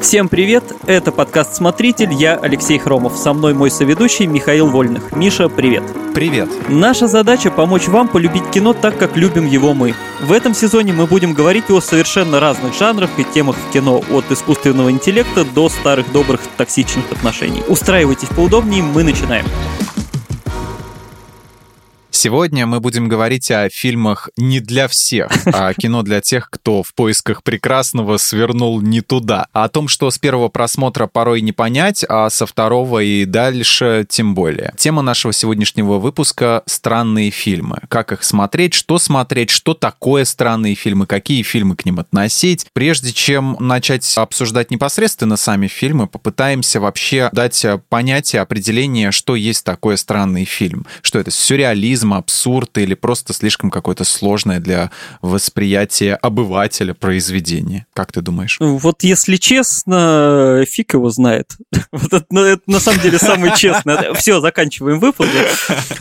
Всем привет, это подкаст «Смотритель», я Алексей Хромов, со мной мой соведущий Михаил Вольных. Миша, привет. Привет. Наша задача помочь вам полюбить кино так, как любим его мы. В этом сезоне мы будем говорить о совершенно разных жанрах и темах в кино, от искусственного интеллекта до старых добрых токсичных отношений. Устраивайтесь поудобнее, мы начинаем. Сегодня мы будем говорить о фильмах не для всех, а кино для тех, кто в поисках прекрасного свернул не туда. О том, что с первого просмотра порой не понять, а со второго и дальше тем более. Тема нашего сегодняшнего выпуска — странные фильмы. Как их смотреть, что смотреть, что такое странные фильмы, какие фильмы к ним относить. Прежде чем начать обсуждать непосредственно сами фильмы, попытаемся вообще дать понятие, определение, что есть такое странный фильм. Что это сюрреализм, абсурд или просто слишком какое-то сложное для восприятия обывателя произведение? Как ты думаешь? Вот если честно, фиг его знает. Вот это, ну, это на самом деле самый честный. Все, заканчиваем выпуск.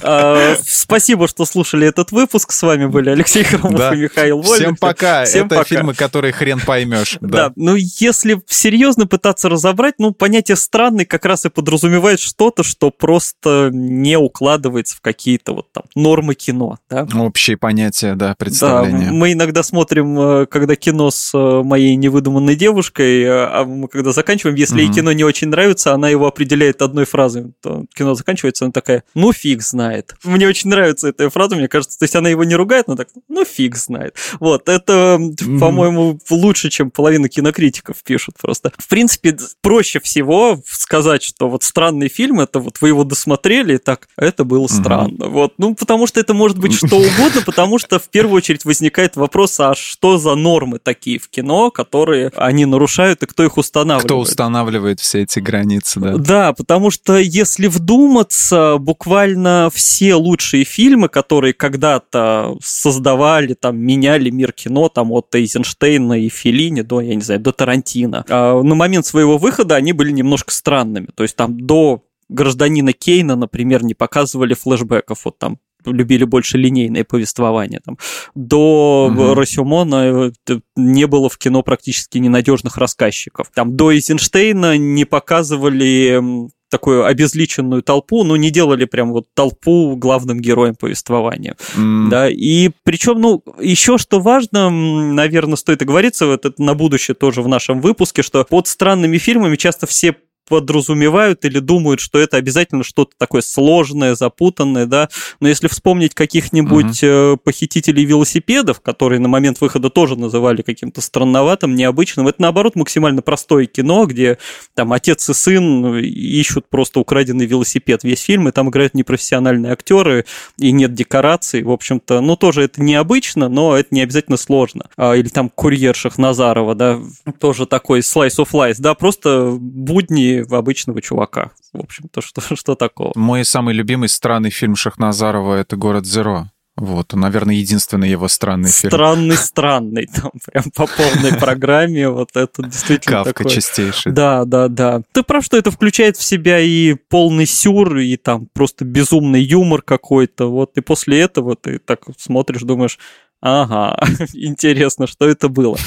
А, спасибо, что слушали этот выпуск. С вами были Алексей Хромов да. и Михаил Вольник. Всем пока. Всем это пока. фильмы, которые хрен поймешь. Да. да, ну если серьезно пытаться разобрать, ну понятие странный как раз и подразумевает что-то, что просто не укладывается в какие-то вот там нормы кино. Да? Общие понятия, да, представления. Да, мы иногда смотрим, э, когда кино с э, моей невыдуманной девушкой, э, а мы когда заканчиваем, если mm-hmm. ей кино не очень нравится, она его определяет одной фразой. То кино заканчивается, она такая, ну фиг знает. Мне очень нравится эта фраза, мне кажется, то есть она его не ругает, но так, ну фиг знает. Вот, это, mm-hmm. по-моему, лучше, чем половина кинокритиков пишут просто. В принципе, проще всего сказать, что вот странный фильм, это вот вы его досмотрели, так, это было mm-hmm. странно. Вот, ну, потому что это может быть что угодно, потому что в первую очередь возникает вопрос, а что за нормы такие в кино, которые они нарушают, и кто их устанавливает? Кто устанавливает все эти границы, да? Да, потому что если вдуматься, буквально все лучшие фильмы, которые когда-то создавали, там, меняли мир кино, там, от Эйзенштейна и Феллини до, я не знаю, до Тарантино, а на момент своего выхода они были немножко странными. То есть там до гражданина Кейна, например, не показывали флешбеков. Вот там любили больше линейное повествование. Там. До угу. Росюмона э, не было в кино практически ненадежных рассказчиков. Там до Эйзенштейна не показывали такую обезличенную толпу, но не делали прям вот толпу главным героем повествования. Mm. Да, и причем, ну, еще что важно, наверное, стоит оговориться, вот это на будущее тоже в нашем выпуске, что под странными фильмами часто все подразумевают или думают, что это обязательно что-то такое сложное, запутанное, да. Но если вспомнить каких-нибудь uh-huh. похитителей велосипедов, которые на момент выхода тоже называли каким-то странноватым, необычным, это наоборот максимально простое кино, где там отец и сын ищут просто украденный велосипед весь фильм, и там играют непрофессиональные актеры, и нет декораций, в общем-то, ну тоже это необычно, но это не обязательно сложно. А, или там курьер Шахназарова, да, тоже такой slice of life, да, просто будни в обычного чувака. В общем-то, что, что такого? Мой самый любимый странный фильм Шахназарова — это «Город Зеро». Вот, наверное, единственный его странный фильм. Странный, странный, там прям по полной программе, вот это действительно Кавка такой... чистейший. Да, да, да. Ты прав, что это включает в себя и полный сюр, и там просто безумный юмор какой-то, вот, и после этого ты так смотришь, думаешь, ага, интересно, что это было.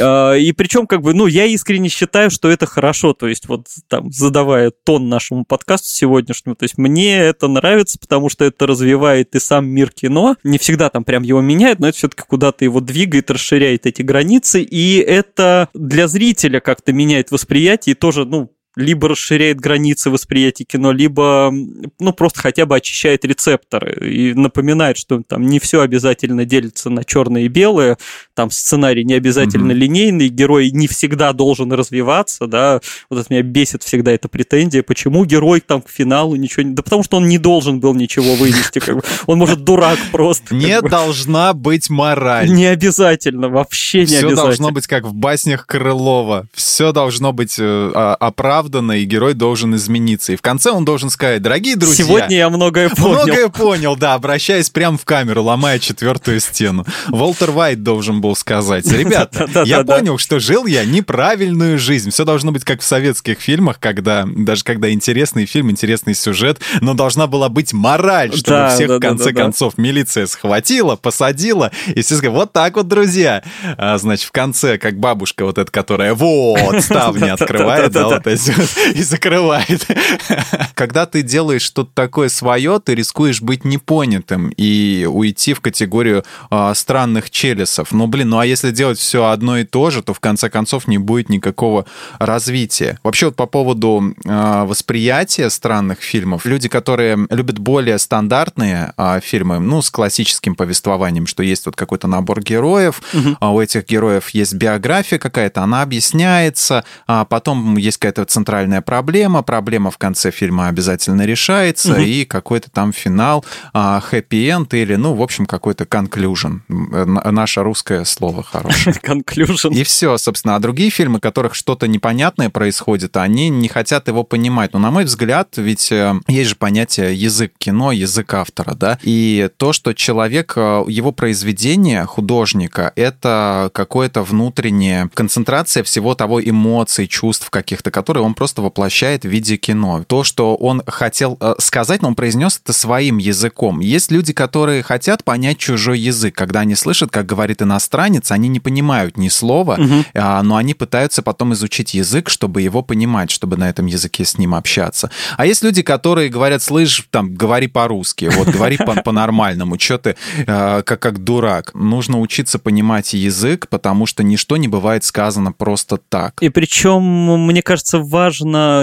А, и причем, как бы, ну, я искренне считаю, что это хорошо, то есть вот там, задавая тон нашему подкасту сегодняшнему, то есть мне это нравится, потому что это развивает и сам мир кино, не всегда там прям его меняет, но это все-таки куда-то его двигает, расширяет эти границы, и это для зрителя как-то меняет восприятие и тоже, ну, либо расширяет границы восприятия кино, либо, ну, просто хотя бы очищает рецепторы и напоминает, что там не все обязательно делится на черное и белое, там сценарий не обязательно mm-hmm. линейный, герой не всегда должен развиваться, да, вот это меня бесит всегда эта претензия, почему герой там к финалу ничего не... Да потому что он не должен был ничего вынести, как бы. он может дурак просто. Не должна быть мораль. Не обязательно, вообще не обязательно. Все должно быть как в баснях Крылова, все должно быть э, оправдано оправдано, и герой должен измениться. И в конце он должен сказать, дорогие друзья... Сегодня я многое понял. Многое понял, да, обращаясь прямо в камеру, ломая четвертую стену. Волтер Вайт должен был сказать, ребята, я понял, что жил я неправильную жизнь. Все должно быть как в советских фильмах, когда, даже когда интересный фильм, интересный сюжет, но должна была быть мораль, чтобы всех в конце концов милиция схватила, посадила, и все сказали, вот так вот, друзья. А, значит, в конце, как бабушка вот эта, которая вот ставни открывает, да, вот эти и закрывает. Когда ты делаешь что-то такое свое, ты рискуешь быть непонятым и уйти в категорию э, странных челесов. Ну, блин, ну а если делать все одно и то же, то в конце концов не будет никакого развития. Вообще вот по поводу э, восприятия странных фильмов, люди, которые любят более стандартные э, фильмы, ну, с классическим повествованием, что есть вот какой-то набор героев, угу. а у этих героев есть биография какая-то, она объясняется, а потом есть какая-то центральная проблема, проблема в конце фильма обязательно решается, угу. и какой-то там финал, хэппи-энд или, ну, в общем, какой-то conclusion. Наше русское слово хорошее. Conclusion. И все, собственно. А другие фильмы, в которых что-то непонятное происходит, они не хотят его понимать. Но, на мой взгляд, ведь э, есть же понятие язык кино, язык автора, да, и то, что человек, э, его произведение художника, это какое-то внутреннее концентрация всего того эмоций, чувств каких-то, которые он просто воплощает в виде кино. То, что он хотел э, сказать, но он произнес это своим языком. Есть люди, которые хотят понять чужой язык. Когда они слышат, как говорит иностранец, они не понимают ни слова, угу. но они пытаются потом изучить язык, чтобы его понимать, чтобы на этом языке с ним общаться. А есть люди, которые говорят, слышь, там, говори по-русски, вот, говори по-нормальному, что ты э, как, как дурак. Нужно учиться понимать язык, потому что ничто не бывает сказано просто так. И причем, мне кажется, важно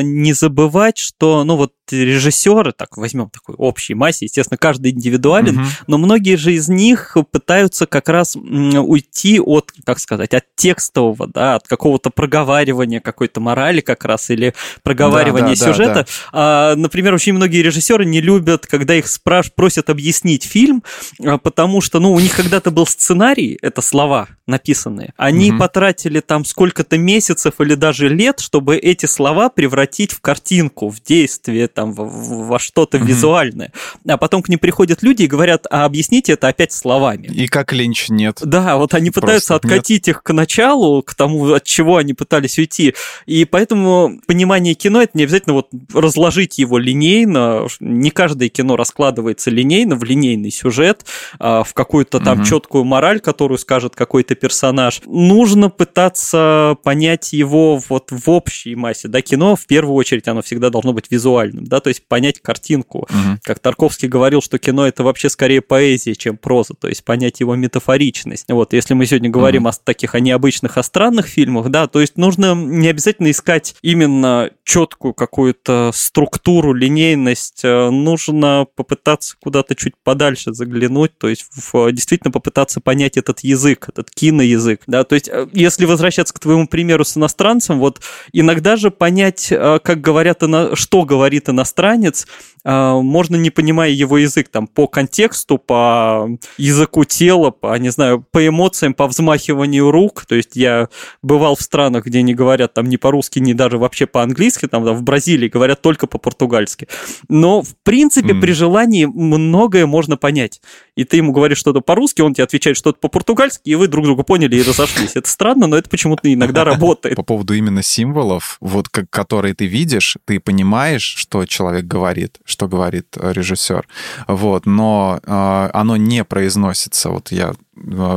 не забывать, что, ну вот, режиссеры, так возьмем такой общей массе, естественно, каждый индивидуален, угу. но многие же из них пытаются как раз уйти от, как сказать, от текстового, да, от какого-то проговаривания какой-то морали как раз или проговаривания да, да, сюжета. Да, да. А, например, очень многие режиссеры не любят, когда их спрашивают, просят объяснить фильм, а, потому что, ну, у них когда-то был сценарий, это слова написанные, они угу. потратили там сколько-то месяцев или даже лет, чтобы эти слова превратить в картинку, в действие, там, во что-то mm-hmm. визуальное. А потом к ним приходят люди и говорят, а объясните это опять словами. И как Линч нет. Да, вот они пытаются Просто откатить нет. их к началу, к тому, от чего они пытались уйти. И поэтому понимание кино это не обязательно вот разложить его линейно. Не каждое кино раскладывается линейно, в линейный сюжет, а, в какую-то там mm-hmm. четкую мораль, которую скажет какой-то персонаж. Нужно пытаться понять его вот в общей массе. Да, кино в первую очередь оно всегда должно быть визуальным да, то есть понять картинку. Угу. Как Тарковский говорил, что кино это вообще скорее поэзия, чем проза, то есть понять его метафоричность. Вот, если мы сегодня говорим угу. о таких о необычных, о странных фильмах, да, то есть нужно не обязательно искать именно четкую какую-то структуру, линейность, э, нужно попытаться куда-то чуть подальше заглянуть, то есть в, действительно попытаться понять этот язык, этот киноязык, да, то есть э, если возвращаться к твоему примеру с иностранцем, вот иногда же понять, э, как говорят, что говорит иностранец, иностранец, а, можно, не понимая его язык, там, по контексту, по языку тела, по, не знаю, по эмоциям, по взмахиванию рук, то есть я бывал в странах, где не говорят там ни по-русски, ни даже вообще по-английски, там, в Бразилии говорят только по-португальски, но, в принципе, mm. при желании многое можно понять, и ты ему говоришь что-то по-русски, он тебе отвечает что-то по-португальски, и вы друг друга поняли и разошлись. Это странно, но это почему-то иногда работает. По поводу именно символов, вот которые ты видишь, ты понимаешь, что человек говорит, что говорит э, режиссер. Вот, но э, оно не произносится. Вот я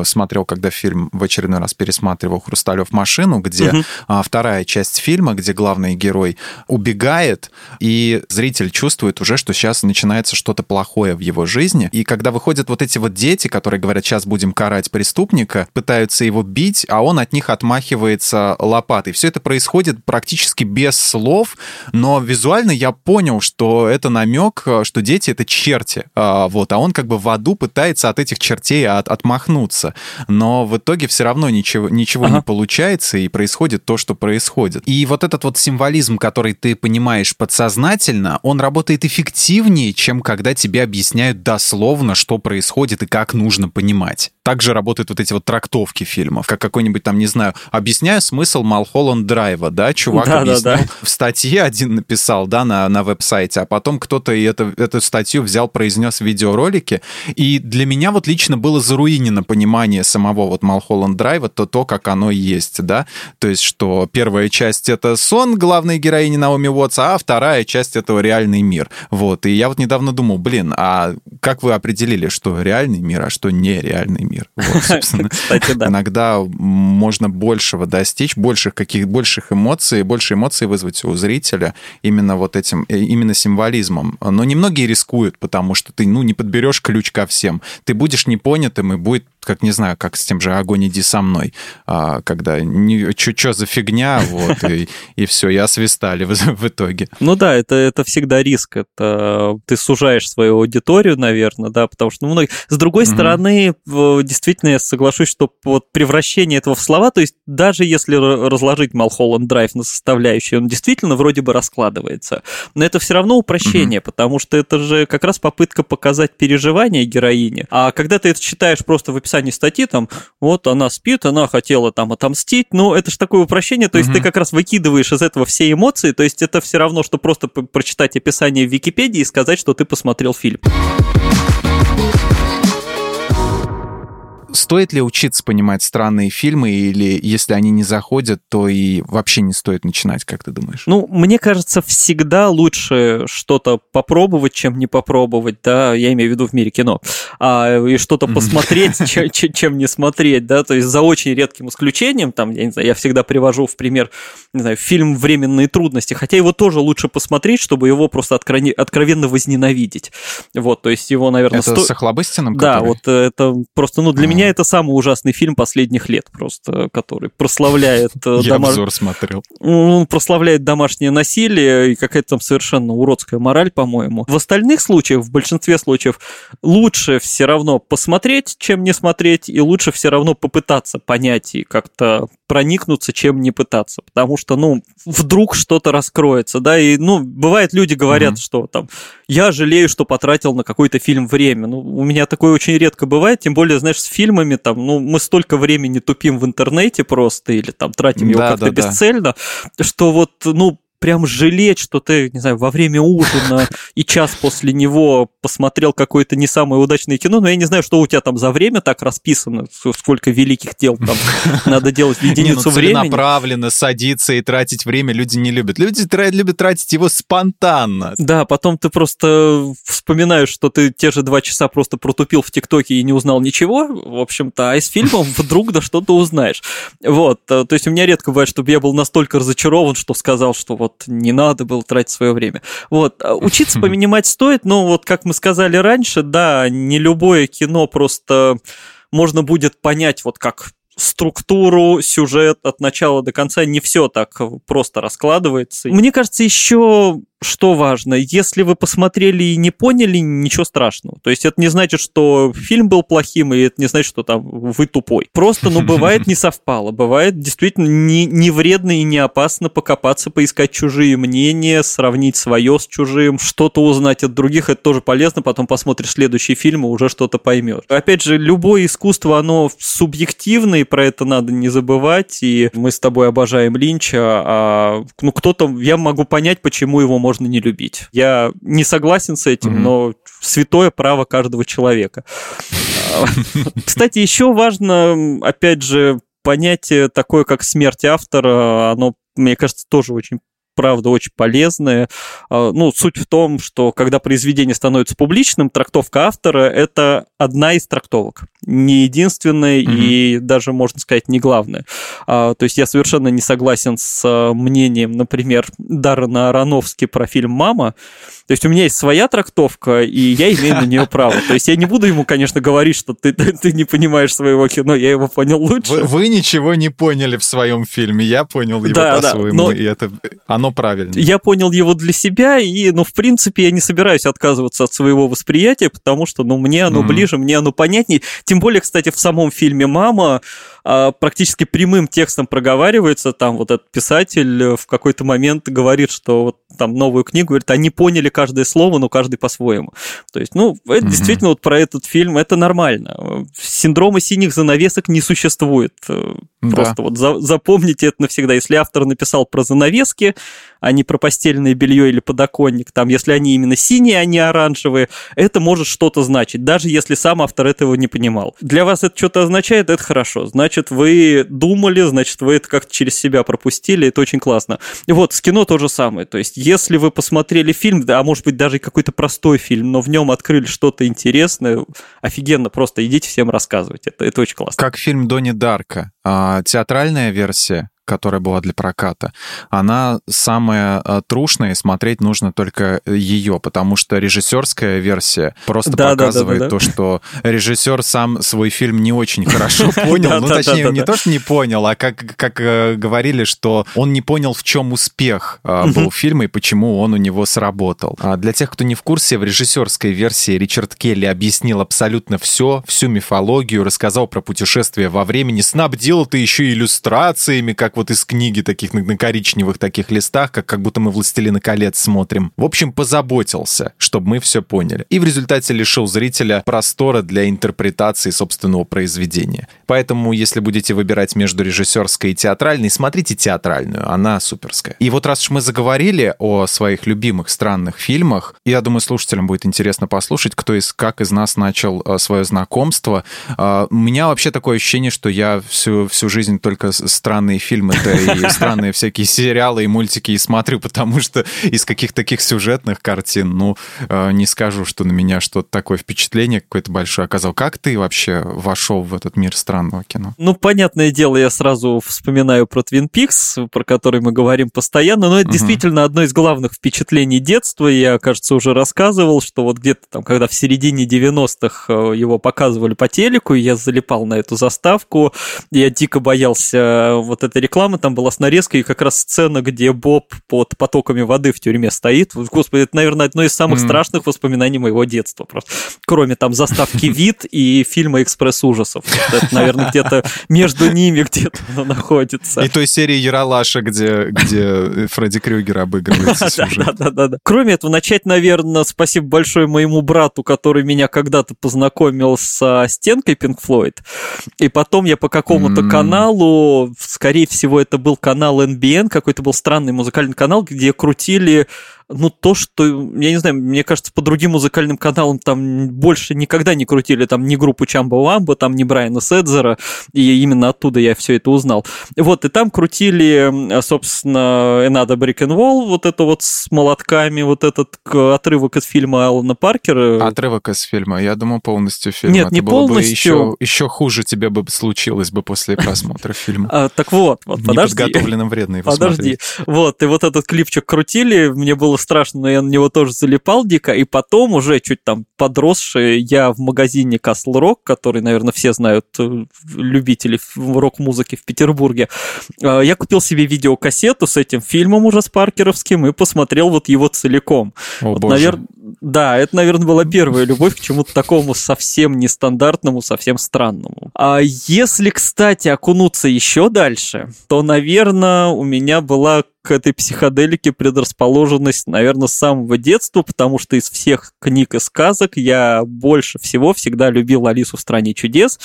смотрел, когда фильм в очередной раз пересматривал «Хрусталев машину», где угу. вторая часть фильма, где главный герой убегает, и зритель чувствует уже, что сейчас начинается что-то плохое в его жизни. И когда выходят вот эти вот дети, которые говорят, сейчас будем карать преступника, пытаются его бить, а он от них отмахивается лопатой. Все это происходит практически без слов, но визуально я понял, что это намек, что дети — это черти. А, вот, а он как бы в аду пытается от этих чертей от, отмахнуться отмахнуться. Но в итоге все равно ничего, ничего ага. не получается, и происходит то, что происходит. И вот этот вот символизм, который ты понимаешь подсознательно, он работает эффективнее, чем когда тебе объясняют дословно, что происходит и как нужно понимать. Также работают вот эти вот трактовки фильмов, как какой-нибудь там, не знаю, объясняю смысл Малхолланд Драйва, да, чувак да, объяснил, да, да. в статье один написал, да, на, на веб-сайте, а потом кто-то это, эту статью взял, произнес в видеоролике, и для меня вот лично было заруинено понимание самого вот Малхолланд Драйва, то то, как оно есть, да, то есть, что первая часть — это сон главной героини Наоми Уотс, а вторая часть — это реальный мир, вот, и я вот недавно думал, блин, а как вы определили, что реальный мир, а что нереальный мир? Вот, собственно, Кстати, да. иногда можно большего достичь, больших каких больших эмоций, больше эмоций вызвать у зрителя именно вот этим, э, именно символизмом. Но немногие рискуют, потому что ты, ну, не подберешь ключ ко всем. Ты будешь непонятым, и будет как не знаю, как с тем же «Огонь, иди со мной», а, когда что за фигня, вот, и, и все, и освистали в, в итоге. Ну да, это, это всегда риск, это ты сужаешь свою аудиторию, наверное, да, потому что, ну, с другой mm-hmm. стороны, действительно, я соглашусь, что вот превращение этого в слова, то есть даже если разложить Малхолланд Драйв на составляющие, он действительно вроде бы раскладывается, но это все равно упрощение, mm-hmm. потому что это же как раз попытка показать переживания героини, а когда ты это читаешь просто в описании описании статьи, там, вот она спит, она хотела там отомстить, ну, это же такое упрощение, то есть угу. ты как раз выкидываешь из этого все эмоции, то есть это все равно, что просто прочитать описание в Википедии и сказать, что ты посмотрел фильм. Стоит ли учиться понимать странные фильмы, или если они не заходят, то и вообще не стоит начинать, как ты думаешь? Ну, мне кажется, всегда лучше что-то попробовать, чем не попробовать, да, я имею в виду в мире кино, а, и что-то посмотреть, чем, чем не смотреть, да, то есть за очень редким исключением, там, я не знаю, я всегда привожу в пример, не знаю, фильм «Временные трудности», хотя его тоже лучше посмотреть, чтобы его просто откровенно возненавидеть, вот, то есть его, наверное... Это сто... с Охлобыстиным? Да, вот это просто, ну, для меня меня это самый ужасный фильм последних лет просто, который прославляет... Э, Я обзор смотрел. Он прославляет домашнее насилие и какая-то там совершенно уродская мораль, по-моему. В остальных случаях, в большинстве случаев, лучше все равно посмотреть, чем не смотреть, и лучше все равно попытаться понять и как-то проникнуться, чем не пытаться. Потому что, ну, вдруг что-то раскроется, да, и, ну, бывает, люди говорят, mm-hmm. что там, я жалею, что потратил на какой-то фильм время. Ну, у меня такое очень редко бывает, тем более, знаешь, с фильмами там, ну, мы столько времени тупим в интернете просто или там тратим его да, как-то да, бесцельно, да. что вот, ну, прям жалеть, что ты, не знаю, во время ужина и час после него посмотрел какое-то не самое удачное кино, но я не знаю, что у тебя там за время так расписано, сколько великих дел там надо делать в единицу не, ну, времени. направленно садиться и тратить время люди не любят. Люди любят тратить его спонтанно. Да, потом ты просто вспоминаешь, что ты те же два часа просто протупил в ТикТоке и не узнал ничего, в общем-то, а из фильмов вдруг да что-то узнаешь. Вот, э, то есть у меня редко бывает, чтобы я был настолько разочарован, что сказал, что вот вот не надо было тратить свое время. Вот, а учиться понимать стоит, но вот как мы сказали раньше, да, не любое кино просто можно будет понять вот как структуру, сюжет от начала до конца, не все так просто раскладывается. Мне кажется, еще что важно, если вы посмотрели и не поняли, ничего страшного. То есть это не значит, что фильм был плохим, и это не значит, что там вы тупой. Просто, ну, бывает не совпало. Бывает действительно не, не вредно и не опасно покопаться, поискать чужие мнения, сравнить свое с чужим, что-то узнать от других. Это тоже полезно. Потом посмотришь следующий фильм и уже что-то поймешь. Опять же, любое искусство, оно субъективно, и про это надо не забывать. И мы с тобой обожаем Линча, а ну, кто-то, я могу понять, почему его можно можно не любить. Я не согласен с этим, mm-hmm. но святое право каждого человека. Кстати, еще важно, опять же, понятие такое, как смерть автора, оно, мне кажется, тоже очень правда, очень полезные. А, ну, суть в том, что когда произведение становится публичным, трактовка автора — это одна из трактовок. Не единственная mm-hmm. и даже, можно сказать, не главная. А, то есть я совершенно не согласен с а, мнением, например, Даррена Аронофски про фильм «Мама». То есть у меня есть своя трактовка, и я имею на нее право. То есть я не буду ему, конечно, говорить, что ты, ты, ты не понимаешь своего кино, я его понял лучше. Вы, вы ничего не поняли в своем фильме, я понял его да, по-своему, да, но... и это оно правильно. Я понял его для себя, и, ну, в принципе, я не собираюсь отказываться от своего восприятия, потому что, ну, мне оно mm-hmm. ближе, мне оно понятнее. Тем более, кстати, в самом фильме «Мама» а, практически прямым текстом проговаривается, там вот этот писатель в какой-то момент говорит, что вот там новую книгу, говорит, они поняли каждое слово, но каждый по-своему. То есть, ну, это mm-hmm. действительно вот про этот фильм, это нормально. Синдрома синих занавесок не существует. Просто да. вот за, запомните это навсегда. Если автор написал про занавески, а не про постельное белье или подоконник, там, если они именно синие, а не оранжевые, это может что-то значить, даже если сам автор этого не понимал. Для вас это что-то означает, это хорошо. Значит, вы думали, значит, вы это как-то через себя пропустили, это очень классно. Вот, с кино то же самое. То есть, если вы посмотрели фильм, а может быть даже какой-то простой фильм, но в нем открыли что-то интересное, офигенно, просто идите всем рассказывать. Это, это очень классно. Как фильм Донни Дарка. А, театральная версия которая была для проката, она самая э, трушная, и смотреть нужно только ее, потому что режиссерская версия просто да, показывает да, да, да, то, что режиссер сам свой фильм не очень хорошо понял. Ну, точнее, не то, что не понял, а как, как э, говорили, что он не понял, в чем успех э, был фильма и почему он у него сработал. А для тех, кто не в курсе, в режиссерской версии Ричард Келли объяснил абсолютно все, всю мифологию, рассказал про путешествие во времени, снабдил это еще иллюстрациями, как вот из книги таких на, на коричневых таких листах, как, как будто мы «Властелина колец» смотрим. В общем, позаботился, чтобы мы все поняли. И в результате лишил зрителя простора для интерпретации собственного произведения. Поэтому, если будете выбирать между режиссерской и театральной, смотрите театральную, она суперская. И вот раз уж мы заговорили о своих любимых странных фильмах, я думаю, слушателям будет интересно послушать, кто из, как из нас начал э, свое знакомство. Э, у меня вообще такое ощущение, что я всю, всю жизнь только странные фильмы фильмы-то и странные всякие сериалы и мультики и смотрю, потому что из каких-то таких сюжетных картин, ну, э, не скажу, что на меня что-то такое впечатление какое-то большое оказал. Как ты вообще вошел в этот мир странного кино? Ну, понятное дело, я сразу вспоминаю про Твин Пикс, про который мы говорим постоянно, но это угу. действительно одно из главных впечатлений детства. Я, кажется, уже рассказывал, что вот где-то там, когда в середине 90-х э, его показывали по телеку, я залипал на эту заставку, я дико боялся вот этой рекламы, рекламы, там была с нарезкой, и как раз сцена, где Боб под потоками воды в тюрьме стоит. Господи, это, наверное, одно из самых mm. страшных воспоминаний моего детства. Просто. Кроме там заставки «Вид» и фильма «Экспресс ужасов». Это, наверное, где-то между ними где-то оно находится. И той серии Яралаша, где, где Фредди Крюгер обыгрывается сюжет. Да, да, да. Кроме этого, начать, наверное, спасибо большое моему брату, который меня когда-то познакомил со стенкой Pink Floyd. И потом я по какому-то каналу, скорее всего, всего, это был канал NBN, какой-то был странный музыкальный канал, где крутили ну, то, что, я не знаю, мне кажется, по другим музыкальным каналам там больше никогда не крутили там ни группу Чамба Ламба, там ни Брайана Седзера, и именно оттуда я все это узнал. Вот, и там крутили, собственно, Энада Wall, вот это вот с молотками, вот этот отрывок из фильма Алана Паркера. Отрывок из фильма, я думаю, полностью фильм. Нет, это не полностью. Бы еще, еще хуже тебе бы случилось бы после просмотра фильма. А, так вот, вот, подожди. Неподготовленным вредно его Подожди. Вот, и вот этот клипчик крутили, мне было страшно, но я на него тоже залипал дико, и потом уже чуть там подросший, я в магазине Castle Rock, который, наверное, все знают, э, любители рок-музыки в Петербурге, э, я купил себе видеокассету с этим фильмом уже с Паркеровским и посмотрел вот его целиком. О, вот, боже. Навер... Да, это, наверное, была первая любовь к чему-то такому совсем нестандартному, совсем странному. А если, кстати, окунуться еще дальше, то, наверное, у меня была к этой психоделике предрасположенность, наверное, с самого детства, потому что из всех книг и сказок я больше всего всегда любил Алису в стране чудес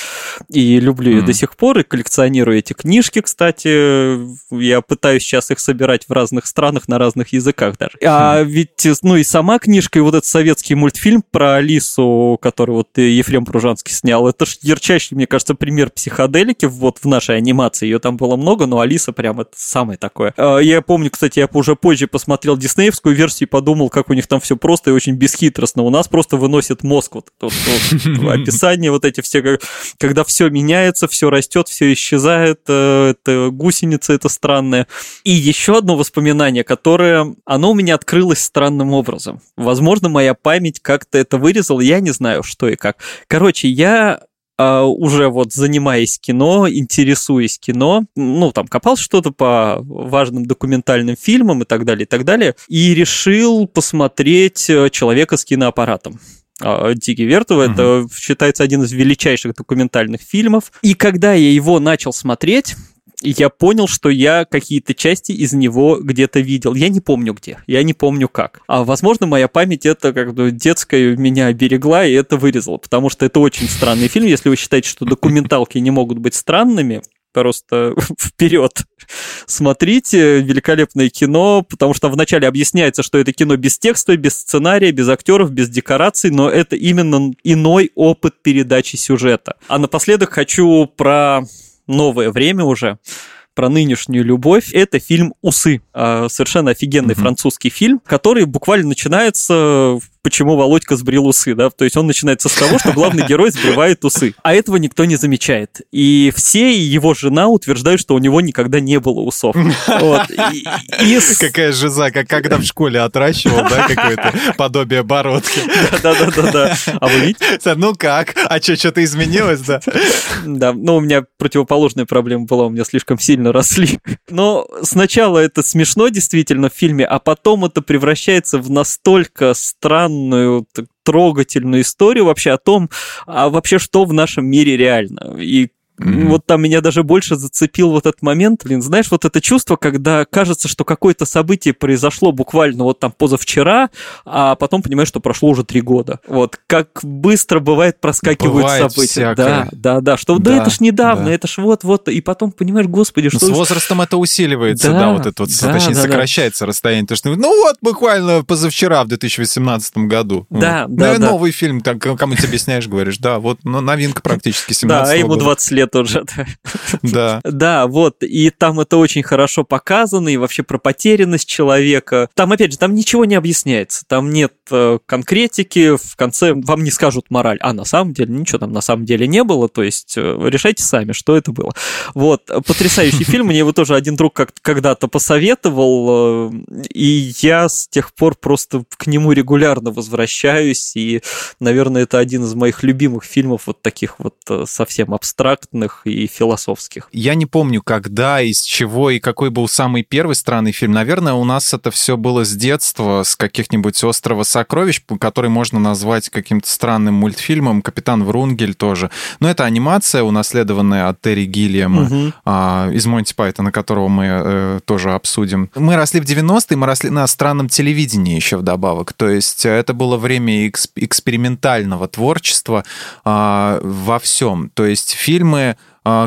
и люблю ее mm. до сих пор и коллекционирую эти книжки, кстати. Я пытаюсь сейчас их собирать в разных странах на разных языках даже. Mm. А ведь, ну и сама книжка, и вот этот советский мультфильм про Алису, который вот Ефрем Пружанский снял, это ж ярчайший, мне кажется, пример психоделики вот в нашей анимации. Ее там было много, но Алиса прям это самое такое. А, я помню, кстати, я уже позже посмотрел диснеевскую версию и подумал, как у них там все просто и очень бесхитростно. У нас просто выносит мозг вот, вот, вот описание вот эти все, когда все меняется, все растет, все исчезает, э, это гусеница это странная. И еще одно воспоминание, которое, оно у меня открылось странным образом. Возможно, моя память как-то это вырезала, я не знаю, что и как. Короче, я уже вот занимаясь кино, интересуясь кино, ну, там, копал что-то по важным документальным фильмам и так далее, и так далее, и решил посмотреть э, «Человека с киноаппаратом». А, Дики Вертова. Угу. Это считается один из величайших документальных фильмов. И когда я его начал смотреть, я понял, что я какие-то части из него где-то видел. Я не помню где, я не помню как. А возможно, моя память это как бы детская меня оберегла и это вырезала, потому что это очень странный фильм. Если вы считаете, что документалки не могут быть странными, просто вперед. Смотрите, великолепное кино, потому что вначале объясняется, что это кино без текста, без сценария, без актеров, без декораций, но это именно иной опыт передачи сюжета. А напоследок хочу про новое время уже, про нынешнюю любовь, это фильм «Усы». А, совершенно офигенный mm-hmm. французский фильм, который буквально начинается почему Володька сбрил усы, да, то есть он начинается с того, что главный герой сбривает усы, а этого никто не замечает. И все, и его жена утверждают, что у него никогда не было усов. Вот. И, и... Какая жиза, как когда в школе отращивал, да, какое-то подобие бородки. Да-да-да. А вы видите? Ну как? А что, что-то изменилось, да? Да, ну у меня противоположная проблема была, у меня слишком сильно росли. Но сначала это смешно действительно в фильме, а потом это превращается в настолько странно странную, трогательную историю вообще о том, а вообще что в нашем мире реально. И Mm-hmm. Вот там меня даже больше зацепил вот этот момент. Блин, знаешь, вот это чувство, когда кажется, что какое-то событие произошло буквально вот там позавчера, а потом понимаешь, что прошло уже три года. Вот как быстро бывает проскакивают бывает события. Всякое. Да, да, да. Что да, да это ж недавно, да. это ж вот-вот. И потом понимаешь, господи, что... С возрастом это усиливается, да, да вот это вот, да, точнее, да, сокращается да. расстояние. То, что, ну вот, буквально позавчера, в 2018 году. Да, вот. да, ну, да. Новый фильм, так, кому ты объясняешь, говоришь, да, вот ну, новинка практически 17 Да, а ему 20 лет уже. Да. Да, вот. И там это очень хорошо показано, и вообще про потерянность человека. Там, опять же, там ничего не объясняется. Там нет э, конкретики. В конце вам не скажут мораль. А на самом деле ничего там на самом деле не было. То есть э, решайте сами, что это было. Вот. Потрясающий фильм. Мне его тоже один друг как когда-то посоветовал. Э, и я с тех пор просто к нему регулярно возвращаюсь. И, наверное, это один из моих любимых фильмов вот таких вот совсем абстрактных и и философских. Я не помню, когда, из чего и какой был самый первый странный фильм. Наверное, у нас это все было с детства, с каких-нибудь «Острова сокровищ», который можно назвать каким-то странным мультфильмом, «Капитан Врунгель» тоже. Но это анимация, унаследованная от Терри Гиллиама угу. а, из «Монти Пайтона», которого мы э, тоже обсудим. Мы росли в 90-е, мы росли на странном телевидении еще вдобавок. То есть это было время эксп- экспериментального творчества а, во всем. То есть фильмы а,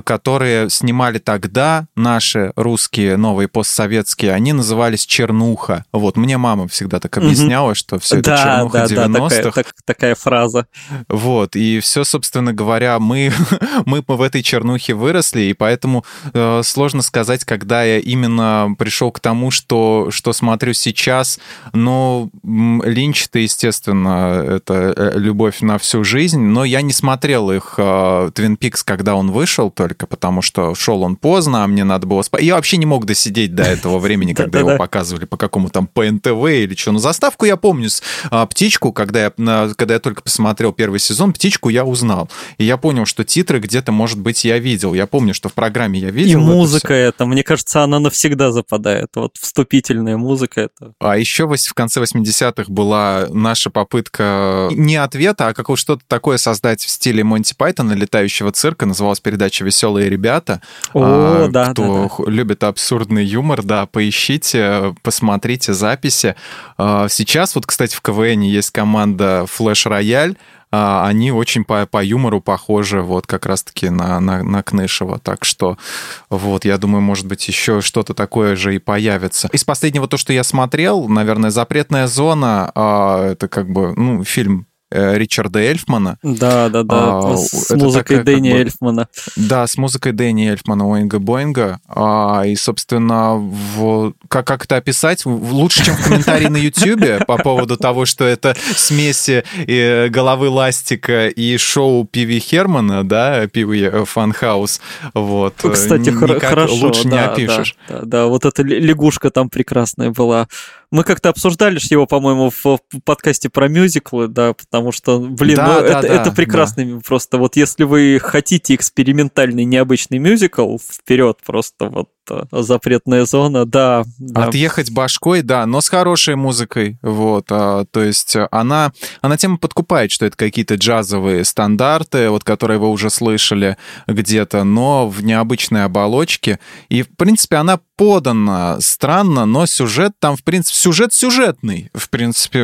которые снимали тогда наши русские новые постсоветские, они назывались «Чернуха». Вот, мне мама всегда так объясняла, что все это да, «Чернуха да, 90-х». Да, такая, так, такая фраза. Вот, и все, собственно говоря, мы, мы в этой чернухе выросли, и поэтому э, сложно сказать, когда я именно пришел к тому, что, что смотрю сейчас. Но Линч-то, естественно, это э, любовь на всю жизнь, но я не смотрел их э, «Твин Пикс», когда он вышел, только, потому что шел он поздно, а мне надо было спать. Я вообще не мог досидеть до этого времени, когда его показывали по какому-то там ПНТВ или что. Но заставку я помню с а, птичку, когда я, когда я только посмотрел первый сезон, птичку я узнал. И я понял, что титры где-то, может быть, я видел. Я помню, что в программе я видел. И музыка это, мне кажется, она навсегда западает. Вот вступительная музыка это. А еще в конце 80-х была наша попытка не ответа, а какого что-то такое создать в стиле Монти Пайтона, летающего цирка. Называлась передача передача «Веселые ребята». О, а, да, Кто да, да. любит абсурдный юмор, да, поищите, посмотрите записи. А, сейчас вот, кстати, в КВН есть команда «Флэш Рояль», а, они очень по, по юмору похожи вот как раз-таки на, на, на Кнышева. Так что вот, я думаю, может быть, еще что-то такое же и появится. Из последнего то, что я смотрел, наверное, «Запретная зона», это как бы, ну, фильм Ричарда Эльфмана. Да, да, да, а, с музыкой такая, Дэнни как бы, Эльфмана. Да, с музыкой Дэнни Эльфмана, Оинга Боинга. А, и, собственно, в, как, как это описать? Лучше, чем в комментарии на Ютьюбе по поводу того, что это смеси э, головы ластика и шоу Пиви Хермана, да, Пиви Фанхаус. Вот. Кстати, Никак хорошо. Лучше да, не опишешь. Да, да, да, вот эта лягушка там прекрасная была. Мы как-то обсуждали его, по-моему, в подкасте про мюзиклы, да, потому что, блин, Да, ну, да, это, да, это прекрасный просто. Вот если вы хотите экспериментальный, необычный мюзикл, вперед просто вот э, запретная зона, да. да. Отъехать башкой, да, но с хорошей музыкой, вот, а, то есть она, она тема подкупает, что это какие-то джазовые стандарты, вот, которые вы уже слышали где-то, но в необычной оболочке, и, в принципе, она подана странно, но сюжет там, в принципе, сюжет сюжетный, в принципе,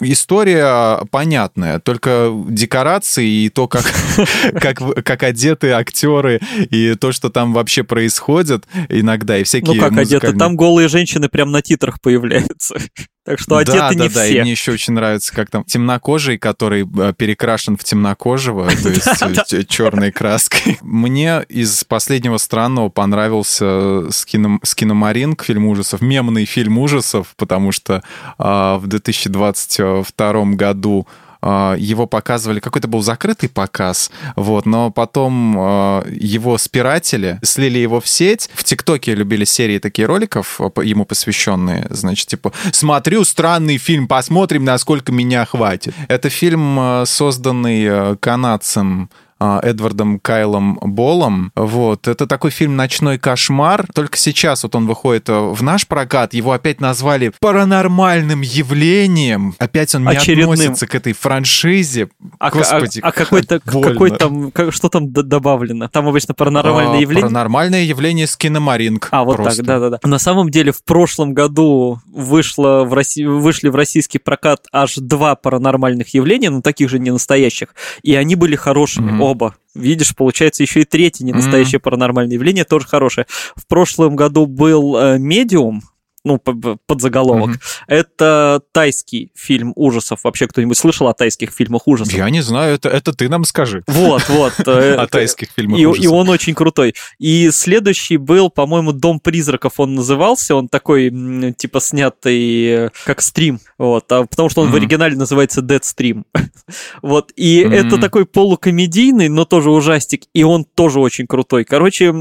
история понятная, только декорации и то, как, как, как одеты актеры, и то, что там вообще происходит иногда, и всякие Ну как одеты? музыкальные- Там голые женщины прям на титрах появляются. Так что одеты да, не да, да, и все. мне еще очень нравится, как там темнокожий, который э, перекрашен в темнокожего, то есть черной краской. Мне из последнего странного понравился скином- скиномаринг, фильм ужасов, мемный фильм ужасов, потому что а, в 2022 году его показывали, какой-то был закрытый показ, вот, но потом а, его спиратели, слили его в сеть. В ТикТоке любили серии таких роликов, а, ему посвященные, значит, типа, смотрю странный фильм, посмотрим, насколько меня хватит. Это фильм, а, созданный а, канадцем а, Эдвардом Кайлом Болом. Вот. Это такой фильм «Ночной кошмар». Только сейчас вот он выходит э, в наш прокат. Его опять назвали паранормальным явлением. Опять он не Очередным. относится к этой франшизе. А, к- Господи, а, а какой-то, какой там, как- что там добавлено? Там обычно паранормальное А, явление. Паранормальное явление с киномаринг. А, вот просто. так, да-да-да. На самом деле в прошлом году вышло в Росси... вышли в российский прокат аж два паранормальных явления, но таких же не настоящих, и они были хорошими Мгм. Оба. Видишь, получается еще и третье ненастоящее паранормальное явление тоже хорошее. В прошлом году был э, «Медиум», ну, подзаголовок. Мгм. Это тайский фильм ужасов. Вообще кто-нибудь слышал о тайских фильмах ужасов? Я не знаю, это, это ты нам скажи. Вот, вот. э, О тайских фильмах ужасов. и он очень крутой. И следующий был, по-моему, Дом призраков он назывался. Он такой, типа, снятый э, как стрим. Вот, а потому что он в оригинале называется Dead Stream. вот, и это такой полукомедийный, но тоже ужастик. И он тоже очень крутой. Короче,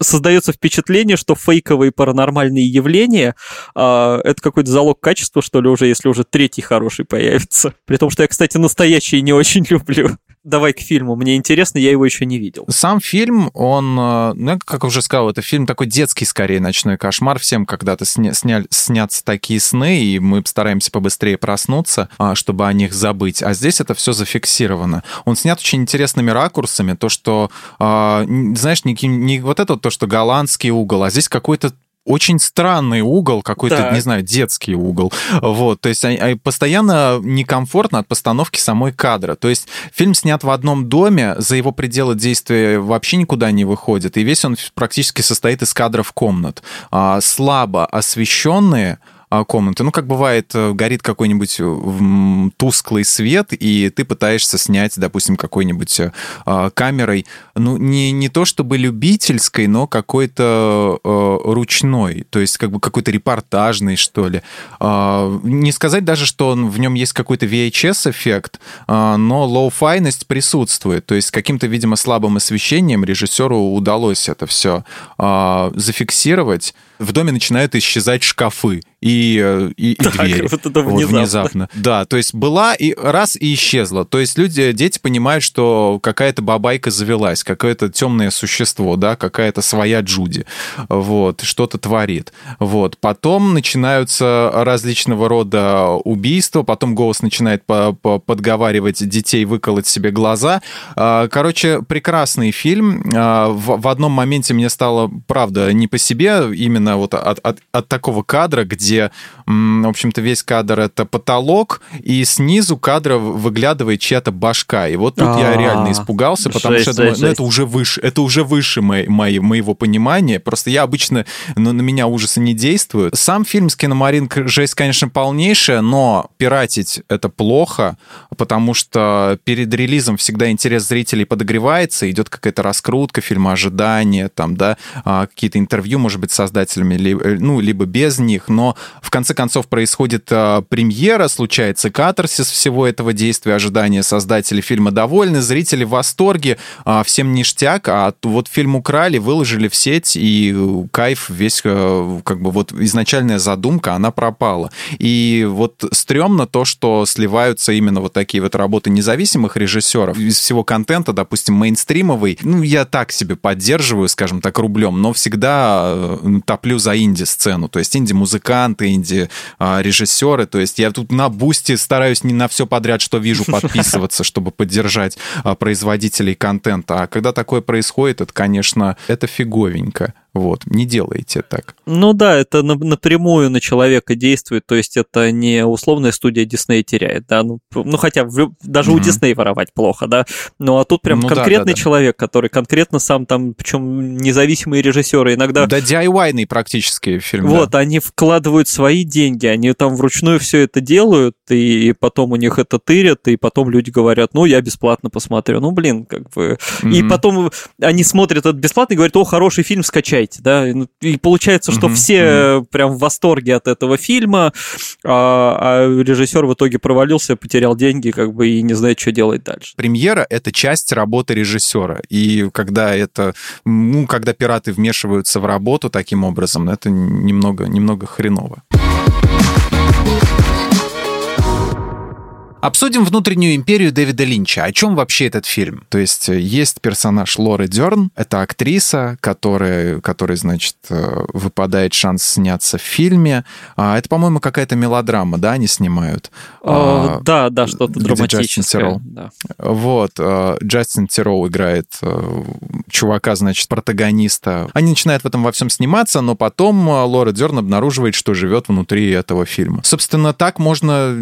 создается впечатление, что фейковые паранормальные явления а, это какой-то залог качества, что ли, уже, если уже третий хороший появится. При том, что я, кстати, настоящие не очень люблю. Давай к фильму. Мне интересно, я его еще не видел. Сам фильм, он, э, ну, как уже сказал, это фильм такой детский, скорее, ночной кошмар. Всем когда-то сня- сняли, снятся такие сны, и мы стараемся побыстрее проснуться, а, чтобы о них забыть. А здесь это все зафиксировано. Он снят очень интересными ракурсами. То, что, а, знаешь, не, не вот это то, что голландский угол, а здесь какой-то очень странный угол, какой-то, Так. не знаю, детский угол. Вот, то есть постоянно некомфортно от постановки самой кадра. То есть фильм снят в одном доме, за его пределы действия вообще никуда не выходит, и весь он практически состоит из кадров комнат. А, слабо освещенные комнаты. Ну, как бывает, э, горит какой-нибудь э, тусклый свет, и ты пытаешься снять, допустим, какой-нибудь э, а, камерой, ну, не, не то чтобы любительской, но какой-то э, ручной, то есть как бы какой-то репортажный, что ли. А, не сказать даже, что он, в нем есть какой-то VHS-эффект, а, но лоу-файность присутствует, то есть каким-то, видимо, слабым освещением режиссеру удалось это все зафиксировать. В доме начинают исчезать шкафы и, э, и, и Так, двери. вот это Вот внезапно. внезапно. Да, то есть была и раз и исчезла. То есть люди, дети понимают, что какая-то бабайка завелась, какое-то темное существо, да, какая-то своя Джуди, вот, что-то творит. Вот. Потом начинаются различного рода убийства, потом голос начинает по- по- подговаривать детей выколоть себе глаза. А, Короче, прекрасный фильм. А, В в одном моменте мне стало, правда, не по себе, именно вот от, от- от такого кадра, где, в общем-то, весь кадр — это потолок, и снизу кадра выглядывает чья-то башка. И вот тут я А, реально испугался, потому жесть, что я думаю, ну, это уже выше, это уже выше моей- моей- моего понимания. Просто я обычно, ну, на меня ужасы не действуют. Сам фильм с киномаринг жесть, конечно, полнейшая, но пиратить это плохо, потому что перед релизом всегда интерес зрителей подогревается, идет какая-то раскрутка фильма, ожидания, там, да, а, какие-то интервью, может быть, с создателями зрителями, ну, либо без них, но в конце концов происходит премьера, случается катарсис всего этого действия, ожидания создателей фильма довольны, зрители в восторге, всем ништяк, а вот фильм украли, выложили в сеть, и кайф весь, как бы вот изначальная задумка, она пропала. И вот стрёмно то, что сливаются именно вот такие вот работы независимых режиссеров. Из всего контента, допустим, мейнстримовый, ну, я так себе поддерживаю, скажем так, рублем, но всегда э, топлю за инди-сцену. То есть инди-музыканты, инди-режиссеры. То есть я тут на бусте стараюсь не на все подряд, что вижу, подписываться, чтобы поддержать а, производителей контента. А когда такое происходит, это, конечно, это фиговенько. Вот, не делайте так. Ну да, это напрямую на человека действует, то есть это не условная студия Дисней теряет, да, ну, ну хотя в, даже mm-hmm. у Дисней воровать плохо, да, ну а тут прям ну, конкретный да, да, человек, который конкретно сам там, причем независимые режиссеры иногда... Да, DIY-ный практически фильм. Вот, да. они вкладывают свои деньги, они там вручную все это делают, и потом у них это тырят, и потом люди говорят, ну я бесплатно посмотрю, ну блин, как бы... Mm-hmm. И потом они смотрят этот бесплатно и говорят, о, хороший фильм, скачай знаете, да, ну, и получается, что mm-hmm. все mm-hmm. прям в восторге от этого фильма, а, а режиссер в итоге провалился, потерял деньги, как бы и не знает, что делать дальше. Премьера — это часть работы режиссера, и когда это, ну, когда пираты вмешиваются в работу таким образом, это немного, немного хреново. Обсудим внутреннюю империю Дэвида Линча. О чем вообще этот фильм? То есть э, есть персонаж Лоры Дерн, это актриса, которая, которая значит, э, выпадает шанс сняться в фильме. А, это, по-моему, какая-то мелодрама, да, они снимают? О, а, да, да, что-то драматическое. Да. Вот, э, Джастин Тироу играет чувака, значит, протагониста. Они начинают в этом во всем сниматься, но потом Лора Дерн обнаруживает, что живет внутри этого фильма. Собственно, так можно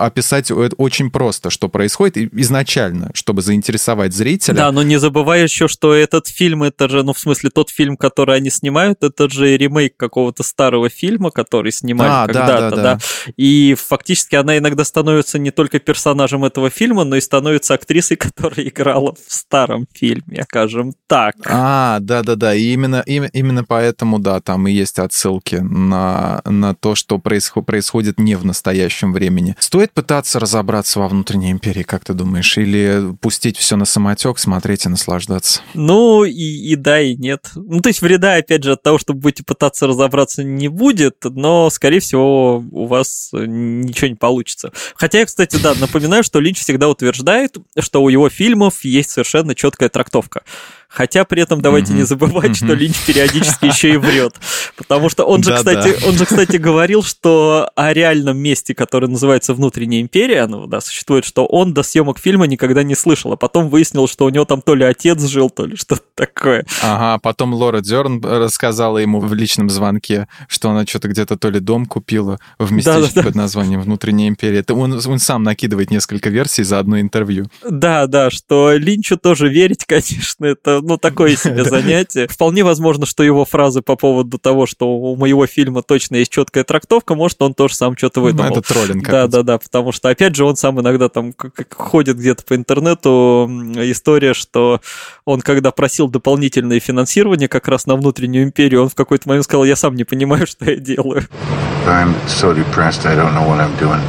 описать очень просто, что происходит изначально, чтобы заинтересовать зрителя. Да, но не забывай еще, что этот фильм, это же, ну, в смысле, тот фильм, который они снимают, это же ремейк какого-то старого фильма, который снимали а, когда-то, да, да, да. И фактически она иногда становится не только персонажем этого фильма, но и становится актрисой, которая играла в старом фильме, скажем так. А, да-да-да, и именно, именно поэтому, да, там и есть отсылки на, на то, что происход, происходит не в настоящем времени. Стоит пытаться разобраться разобраться во внутренней империи, как ты думаешь? Или пустить все на самотек, смотреть и наслаждаться? Ну, и, и да, и нет. Ну, то есть вреда, опять же, от того, что будете пытаться разобраться, не будет, но, скорее всего, у вас ничего не получится. Хотя я, кстати, да, напоминаю, что Линч всегда утверждает, что у его фильмов есть совершенно четкая трактовка. Хотя при этом давайте mm-hmm. не забывать, mm-hmm. что Линч периодически еще и врет. Потому что он же, кстати, он же, кстати, говорил, что о реальном месте, которое называется Внутренняя империя, оно да, существует, что он до съемок фильма никогда не слышал, а потом выяснил, что у него там то ли отец жил, то ли что-то такое. Ага, потом Лора Дерн рассказала ему в личном звонке, что она что-то где-то то ли дом купила в местечке да, да, под названием «Внутренняя империя». Это он, он сам накидывает несколько версий за одно интервью. Да, да, что Линчу тоже верить, конечно, это ну, такое себе занятие. Вполне возможно, что его фразы по поводу того, что у моего фильма точно есть четкая трактовка, может, он тоже сам что-то ну, выдумал. Ну, это троллинг. Да, да, да, потому что, опять же, он сам иногда там ходит где-то по интернету, история, что он, когда просил дополнительное финансирование как раз на внутреннюю империю, он в какой-то момент сказал, я сам не понимаю, что я делаю. I'm so depressed, I don't know what I'm doing.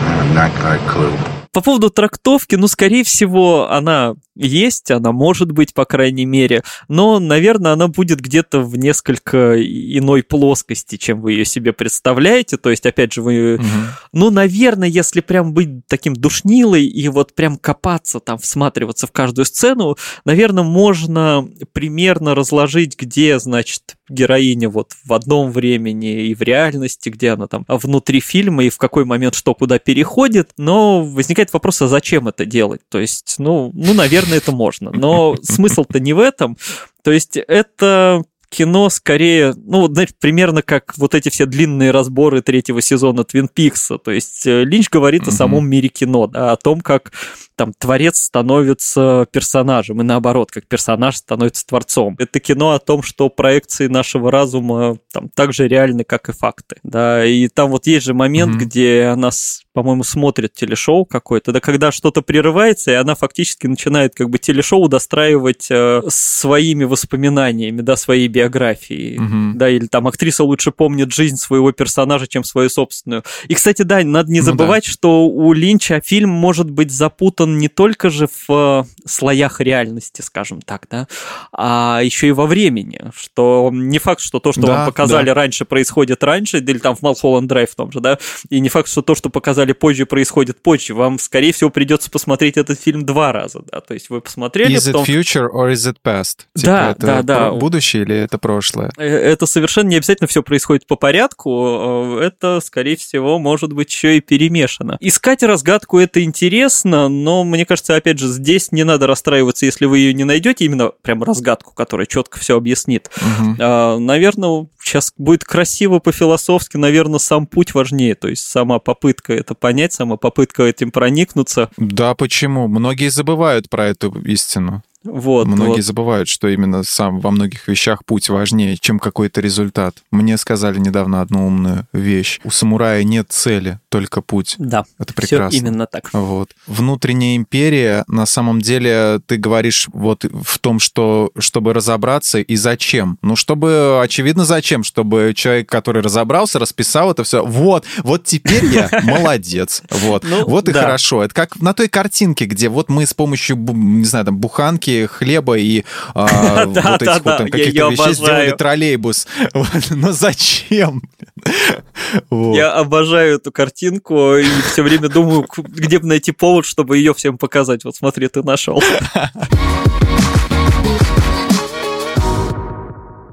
I have not got a clue. По поводу трактовки, ну, скорее всего, она есть, она может быть, по крайней мере, но, наверное, она будет где-то в несколько иной плоскости, чем вы ее себе представляете. То есть, опять же, вы, угу. ну, наверное, если прям быть таким душнилой и вот прям копаться там, всматриваться в каждую сцену, наверное, можно примерно разложить, где, значит, героиня вот в одном времени и в реальности, где она там внутри фильма и в какой момент что куда переходит, но возникает вопрос, а зачем это делать? То есть, ну, ну наверное, это можно. Но смысл-то не в этом. То есть это кино скорее, ну, вот, знаете, примерно как вот эти все длинные разборы третьего сезона Твин Пикса. То есть э, Линч говорит mm-hmm. о самом мире кино, да, о том, как там творец становится персонажем, и наоборот, как персонаж становится творцом. Это кино о том, что проекции нашего разума там так же реальны, как и факты. Да, и там вот есть же момент, mm-hmm. где она, по-моему, смотрит телешоу какое-то, да, когда что-то прерывается, и она фактически начинает как бы телешоу достраивать э, своими воспоминаниями, да, своей биографией, mm-hmm. да, или там актриса лучше помнит жизнь своего персонажа, чем свою собственную. И, кстати, да, надо не забывать, ну, да. что у Линча фильм может быть запутан не только же в э, слоях реальности, скажем так, да, а еще и во времени, что не факт, что то, что да, вам показали да. раньше, происходит раньше, или там в Малхолланд Драйв в том же, да, и не факт, что то, что показали позже, происходит позже. Вам, скорее всего, придется посмотреть этот фильм два раза, да, то есть вы посмотрели... Is потом... it future or is it past? Типа, да, это да, да. Будущее или это прошлое? Э, это совершенно не обязательно все происходит по порядку, э, это, скорее всего, может быть еще и перемешано. Искать разгадку это интересно, но мне кажется, опять же, здесь не надо расстраиваться, если вы ее не найдете, именно прям разгадку, которая четко все объяснит. Угу. А, наверное, сейчас будет красиво по-философски, наверное, сам путь важнее, то есть сама попытка это понять, сама попытка этим проникнуться. Да, почему? Многие забывают про эту истину. Вот, Многие вот. забывают, что именно сам во многих вещах путь важнее, чем какой-то результат. Мне сказали недавно одну умную вещь. У самурая нет цели, только путь. Да, это прекрасно. Все именно так. Вот. Внутренняя империя, на самом деле, ты говоришь вот в том, что чтобы разобраться и зачем. Ну, чтобы, очевидно, зачем, чтобы человек, который разобрался, расписал это все. Вот, вот теперь я молодец. Вот, ну, вот и хорошо. Это как на той картинке, где вот мы с помощью, не знаю, там, буханки хлеба и а, вот этих вот каких-то вещей сделали троллейбус. Но зачем? Я обожаю эту картинку и все время думаю, где бы найти повод, чтобы ее всем показать. Вот смотри, ты нашел.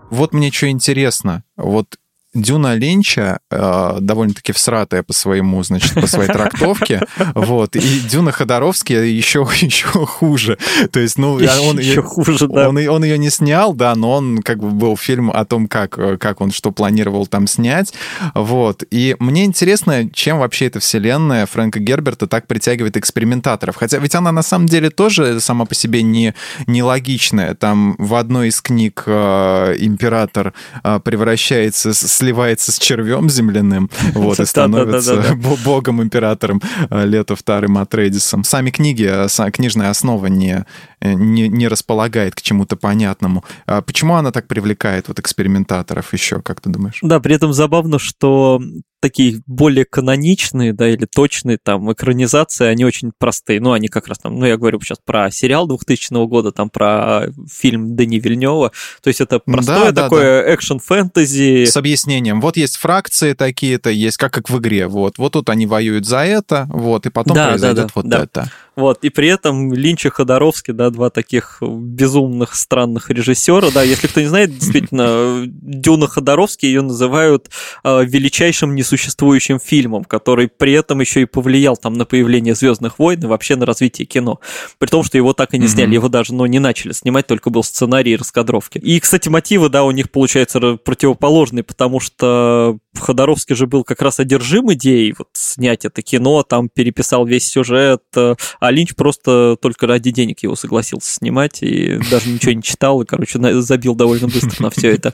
Вот мне что интересно. Вот Дюна Линча э, довольно-таки всратая по своему, значит, по своей трактовке, вот, и Дюна Ходоровский еще, еще хуже. То есть, ну, он, еще хуже, да. Он, он ее не снял, да, но он как бы был фильм о том, как, как он что планировал там снять, вот. И мне интересно, чем вообще эта вселенная Фрэнка Герберта так притягивает экспериментаторов. Хотя ведь она на самом деле тоже сама по себе не, не логичная. Там в одной из книг э, император э, превращается с сливается с червем земляным, вот, и становится богом-императором э, Лето вторым Атрейдисом. Сами книги, э, книжная основа не, не, не располагает к чему-то понятному. А почему она так привлекает вот экспериментаторов еще, как ты думаешь? Да, при этом забавно, что такие более каноничные, да, или точные там экранизации, они очень простые. Ну, они как раз там, ну, я говорю сейчас про сериал 2000 года, там про фильм Дани Вильнева. То есть это простое да, такое да, да. экшен-фэнтези. С объяснением. Вот есть фракции такие-то, есть как, как в игре. Вот, вот тут они воюют за это, вот, и потом да, произойдет да, да, вот да. это. Вот, и при этом Линч и Ходоровский, да, два таких безумных, странных режиссера, да, если кто не знает, действительно, Дюна Ходоровский ее называют э, величайшим несуществующим фильмом, который при этом еще и повлиял там на появление Звездных войн и вообще на развитие кино. При том, что его так и не сняли, его даже, ну, не начали снимать, только был сценарий и раскадровки. И, кстати, мотивы, да, у них, получается, противоположные, потому что Ходоровский же был как раз одержим идеей вот снять это кино, там переписал весь сюжет, э, а Линч просто только ради денег его согласился снимать и даже ничего не читал, и, короче, забил довольно быстро на все это.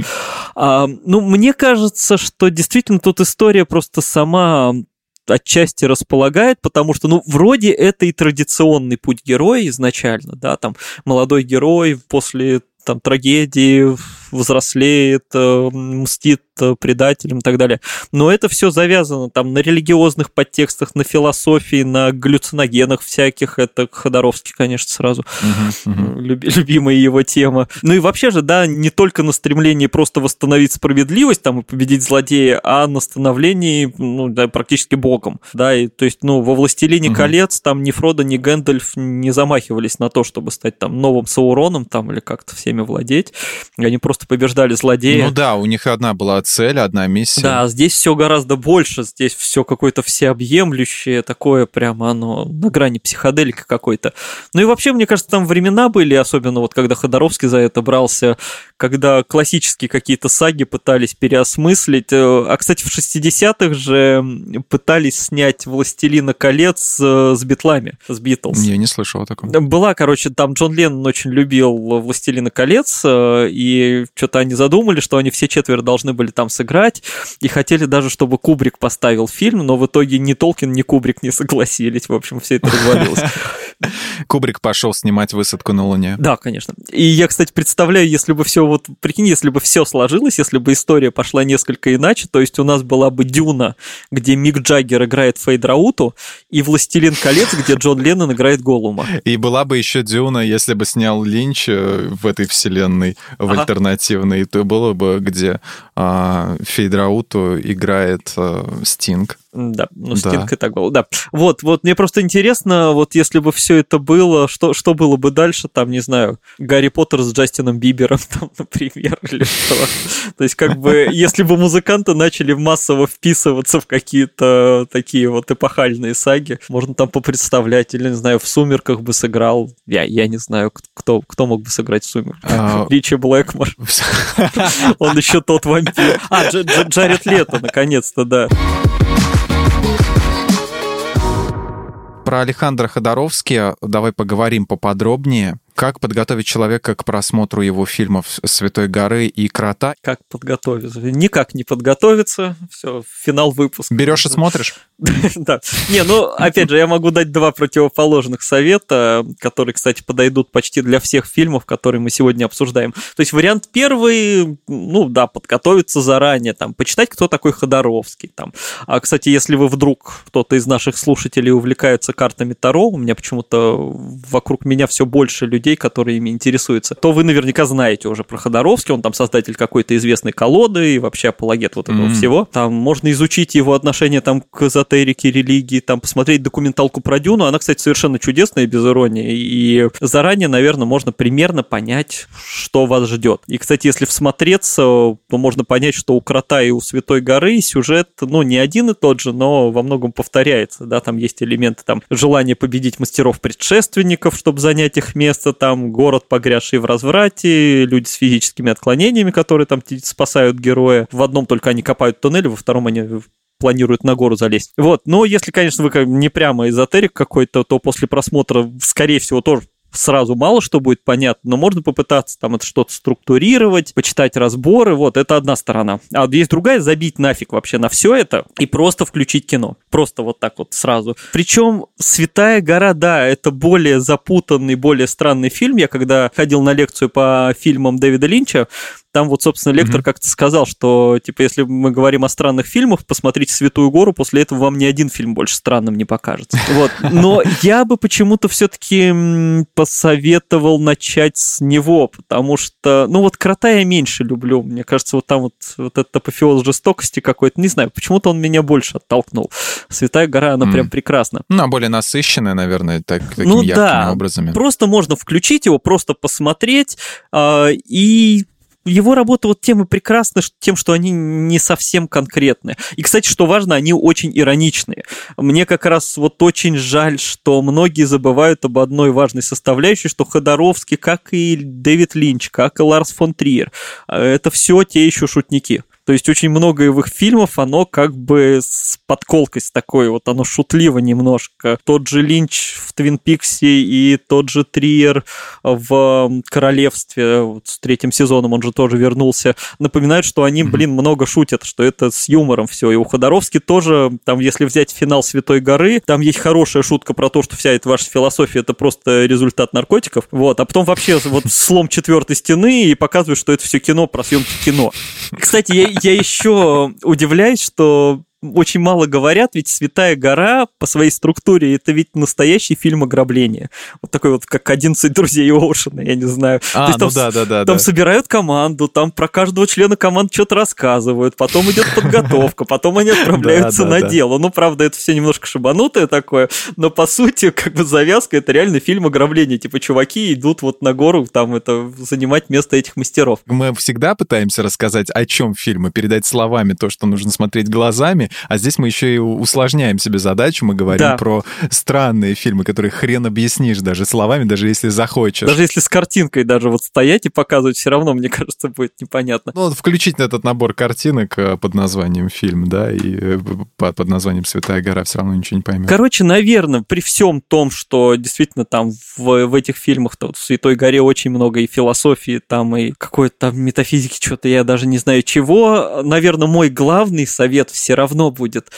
А, ну, мне кажется, что действительно тут история просто сама отчасти располагает, потому что, ну, вроде это и традиционный путь героя изначально, да, там молодой герой после там трагедии взрослеет, э, мстит э, предателям и так далее. Но это все завязано там на религиозных подтекстах, на философии, на галлюциногенах всяких. Это Ходоровский, конечно, сразу uh-huh, uh-huh. Люби, любимая его тема. Ну и вообще же, да, не только на стремлении просто восстановить справедливость там и победить злодея, а на становлении, ну, да, практически богом. Да, и то есть, ну, во «Властелине uh-huh. колец» там ни Фродо, ни Гэндальф не замахивались на то, чтобы стать там новым Сауроном там или как-то всеми владеть. Они просто просто побеждали злодея. Ну да, у них одна была цель, одна миссия. Да, здесь все гораздо больше, здесь все какое-то всеобъемлющее, такое прямо оно на грани психоделика какой-то. Ну и вообще, мне кажется, там времена были, особенно вот когда Ходоровский за это брался, когда классические какие-то саги пытались переосмыслить. Э, а, кстати, в 60-х же пытались снять «Властелина колец» э, с битлами, с Битлз. Я не слышал о таком. Была, короче, там Джон Леннон очень любил «Властелина колец», э, и что-то они задумали, что они все четверо должны были там сыграть, и хотели даже, чтобы Кубрик поставил фильм, но в итоге ни Толкин, ни Кубрик не согласились. В общем, все это развалилось. Кубрик пошел снимать высадку на Луне. Да, конечно. И я, кстати, представляю, если бы все вот, прикинь, если бы все сложилось, если бы история пошла несколько иначе, то есть у нас была бы Дюна, где Мик Джаггер играет Фейдрауту, и Властелин колец, где Джон Леннон играет Голума. И была бы еще Дюна, если бы снял Линч э, в этой вселенной, в ага. альтернативной, то было бы, где а, Фейдрауту играет а, Стинг. Да, ну Стинг да. и так было, да. Вот, вот мне просто интересно, вот если бы все это было, что, что было бы дальше, там, не знаю, Гарри Поттер с Джастином Бибером, там, например, или что. То есть, как бы, если бы музыканты начали массово вписываться в какие-то такие вот эпохальные саги, можно там попредставлять, или, не знаю, в «Сумерках» бы сыграл, я, я не знаю, кто, кто мог бы сыграть в «Сумерках». А, Ричи Блэкмор. Он еще тот вампир. А, Джаред Лето, наконец-то, да. Про Александра Ходоровски давай поговорим поподробнее. Как подготовить человека к просмотру его фильмов «Святой горы» и «Крота»? Как подготовиться? Никак не подготовиться. Все, финал выпуска. Берешь и смотришь? Да. Не, ну, опять же, я могу дать два противоположных совета, которые, кстати, подойдут почти для всех фильмов, которые мы сегодня обсуждаем. То есть вариант первый, ну, да, подготовиться заранее, там, почитать, кто такой Ходоровский, там. А, кстати, если вы вдруг, кто-то из наших слушателей увлекается картами Таро, у меня почему-то вокруг меня все больше людей, людей, которые ими интересуются, то вы наверняка знаете уже про Ходоровский, он там создатель какой-то известной колоды и вообще апологет вот этого mm-hmm. всего. Там можно изучить его отношение там к эзотерике, религии, там посмотреть документалку про Дюну, она, кстати, совершенно чудесная, без иронии, и заранее, наверное, можно примерно понять, что вас ждет. И, кстати, если всмотреться, то можно понять, что у Крота и у Святой горы сюжет, ну, не один и тот же, но во многом повторяется, да, там есть элементы там желания победить мастеров-предшественников, чтобы занять их место, там город, погрязший в разврате, люди с физическими отклонениями, которые там спасают героя. В одном только они копают туннель, во втором они планируют на гору залезть. Вот, но если, конечно, вы не прямо эзотерик какой-то, то после просмотра, скорее всего, тоже сразу мало что будет понятно, но можно попытаться там это что-то структурировать, почитать разборы, вот, это одна сторона. А есть другая, забить нафиг вообще на все это и просто включить кино. Просто вот так вот сразу. Причем «Святая гора», да, это более запутанный, более странный фильм. Я когда ходил на лекцию по фильмам Дэвида Линча, там вот, собственно, лектор mm-hmm. как-то сказал, что, типа, если мы говорим о странных фильмах, посмотрите «Святую гору», после этого вам ни один фильм больше странным не покажется. Вот. Но я бы почему-то все-таки посоветовал начать с него, потому что, ну вот «Крота» я меньше люблю. Мне кажется, вот там вот, вот этот апофеоз жестокости какой-то, не знаю, почему-то он меня больше оттолкнул. «Святая гора», она mm. прям прекрасна. Ну, а более насыщенная, наверное, так, такими ну, яркими да. образами. Просто можно включить его, просто посмотреть, э, и его работа вот тем и прекрасна тем, что они не совсем конкретные. И, кстати, что важно, они очень ироничные. Мне как раз вот очень жаль, что многие забывают об одной важной составляющей, что Ходоровский, как и Дэвид Линч, как и Ларс фон Триер, э, это все те еще шутники. То есть очень много их фильмов, оно как бы с подколкой с такой, вот оно шутливо немножко. Тот же Линч в Твин Пиксе и тот же Триер в Королевстве вот с третьим сезоном, он же тоже вернулся, напоминают, что они, блин, много шутят, что это с юмором все. И у Ходоровски тоже, там, если взять финал Святой горы, там есть хорошая шутка про то, что вся эта ваша философия это просто результат наркотиков. Вот, а потом вообще вот слом четвертой стены и показывают, что это все кино про съемки кино. Кстати, я, я еще удивляюсь, что очень мало говорят, ведь «Святая гора» по своей структуре это ведь настоящий фильм ограбления. Вот такой вот, как «11 друзей Оушена», я не знаю. А, есть, ну там, да, да, да. Там да. собирают команду, там про каждого члена команды что-то рассказывают, потом идет подготовка, потом они отправляются на дело. Ну, правда, это все немножко шибанутое такое, но по сути, как бы завязка, это реально фильм ограбления. Типа, чуваки идут вот на гору, там это занимать место этих мастеров. Мы всегда пытаемся рассказать, о чем фильм, и передать словами то, что нужно смотреть глазами, а здесь мы еще и усложняем себе задачу, мы говорим да. про странные фильмы, которые хрен объяснишь даже словами, даже если захочешь. Даже если с картинкой даже вот стоять и показывать, все равно, мне кажется, будет непонятно. Ну, включить этот набор картинок э, под названием фильм, да, и э, под названием «Святая гора» все равно ничего не поймет. Короче, наверное, при всем том, что действительно там в, в этих фильмах, то, в «Святой горе» очень много и философии, там и какой-то там метафизики, что-то я даже не знаю чего, наверное, мой главный совет все равно будет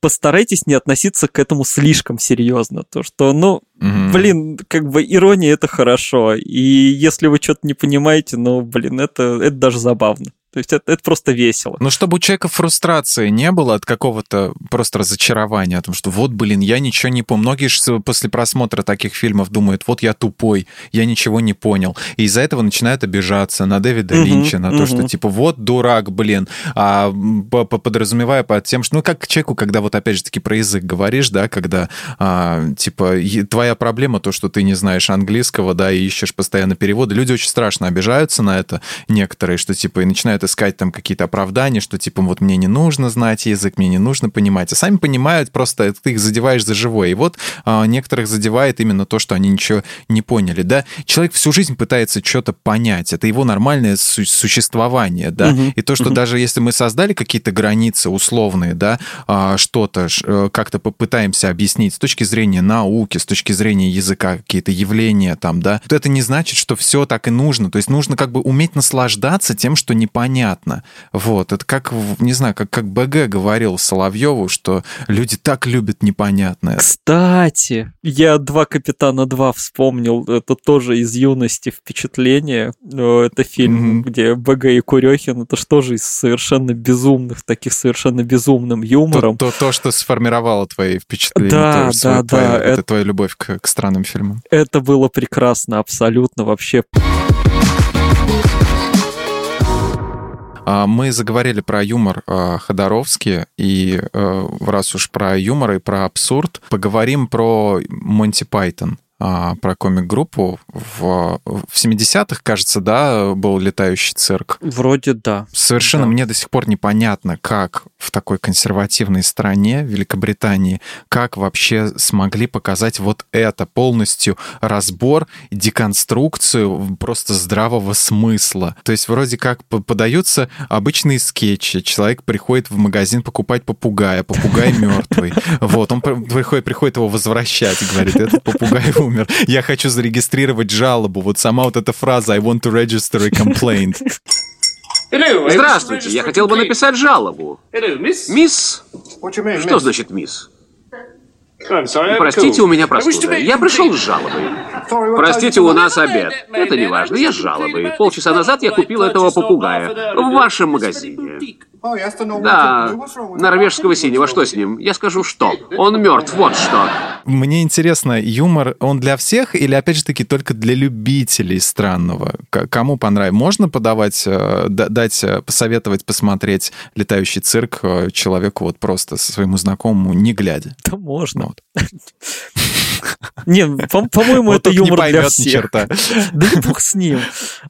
постарайтесь не относиться к этому слишком серьезно. То, что, ну, mm блин, как бы ирония это хорошо. И если вы что-то не понимаете, ну, блин, это, это даже забавно. То есть это, это просто весело. Но чтобы у человека фрустрации не было от какого-то просто разочарования, о том, что вот, блин, я ничего не помню. Многие же после просмотра таких фильмов думают, вот я тупой, я ничего не понял. И из-за этого начинают обижаться на Дэвида uh-huh, Линча, на uh-huh. то, что типа вот дурак, блин, а, подразумевая под тем, что, ну, как к человеку, когда вот опять же таки про язык говоришь, да, когда а, типа твоя проблема то, что ты не знаешь английского, да, и ищешь постоянно переводы. Люди очень страшно обижаются на это, некоторые, что типа и начинают искать там какие-то оправдания, что типа вот мне не нужно знать язык, мне не нужно понимать. А сами понимают, просто ты их задеваешь за живое. И вот а, некоторых задевает именно то, что они ничего не поняли, да. Человек всю жизнь пытается что-то понять, это его нормальное су- существование, да. Угу, и то, что угу. даже если мы создали какие-то границы условные, да, а, что-то э, как-то попытаемся объяснить с точки зрения науки, с точки зрения языка, какие-то явления там, да, то это не значит, что все так и нужно. То есть нужно как бы уметь наслаждаться тем, что непонятно понятно. Вот, это как, не знаю, как, как БГ говорил Соловьеву, что люди так любят непонятное. Кстати, я «Два капитана 2» вспомнил, это тоже из юности впечатление. Это фильм, mm-hmm. где БГ и Курехин, это что же из совершенно безумных, таких совершенно безумным юмором. То, то, то что сформировало твои впечатления. Да, то, да, твоя, да. Это, это твоя любовь к, к странным фильмам. Это было прекрасно, абсолютно вообще. А, мы заговорили про юмор а, Ходоровский, и э, раз уж про юмор и про абсурд, поговорим про Монти Пайтон. А, про комик-группу. В, в 70-х, кажется, да, был летающий цирк. Вроде да. Совершенно да. мне до сих пор непонятно, как в такой консервативной стране, Великобритании, как вообще смогли показать вот это, полностью разбор, деконструкцию просто здравого смысла. То есть вроде как подаются обычные скетчи. Человек приходит в магазин покупать попугая, попугай мертвый. Вот, он приходит, приходит его возвращать, говорит, этот попугай умер. Я хочу зарегистрировать жалобу. Вот сама вот эта фраза «I want to register a complaint». Здравствуйте, я хотел бы написать жалобу. Мисс? Что значит мисс? Простите, у меня простуда. Я пришел с жалобой. Простите, у нас обед. Это не важно, я с жалобой. Полчаса назад я купил этого попугая в вашем магазине. Да, норвежского синего, что с ним? Я скажу, что. Он мертв, вот что. Мне интересно, юмор, он для всех или, опять же таки, только для любителей странного? Кому понравится? Можно подавать, э, дать, э, посоветовать посмотреть «Летающий цирк» э, человеку вот просто своему знакомому, не глядя? Да можно. Вот. up. Не, по-моему, это юмор для всех. Да и бог с ним.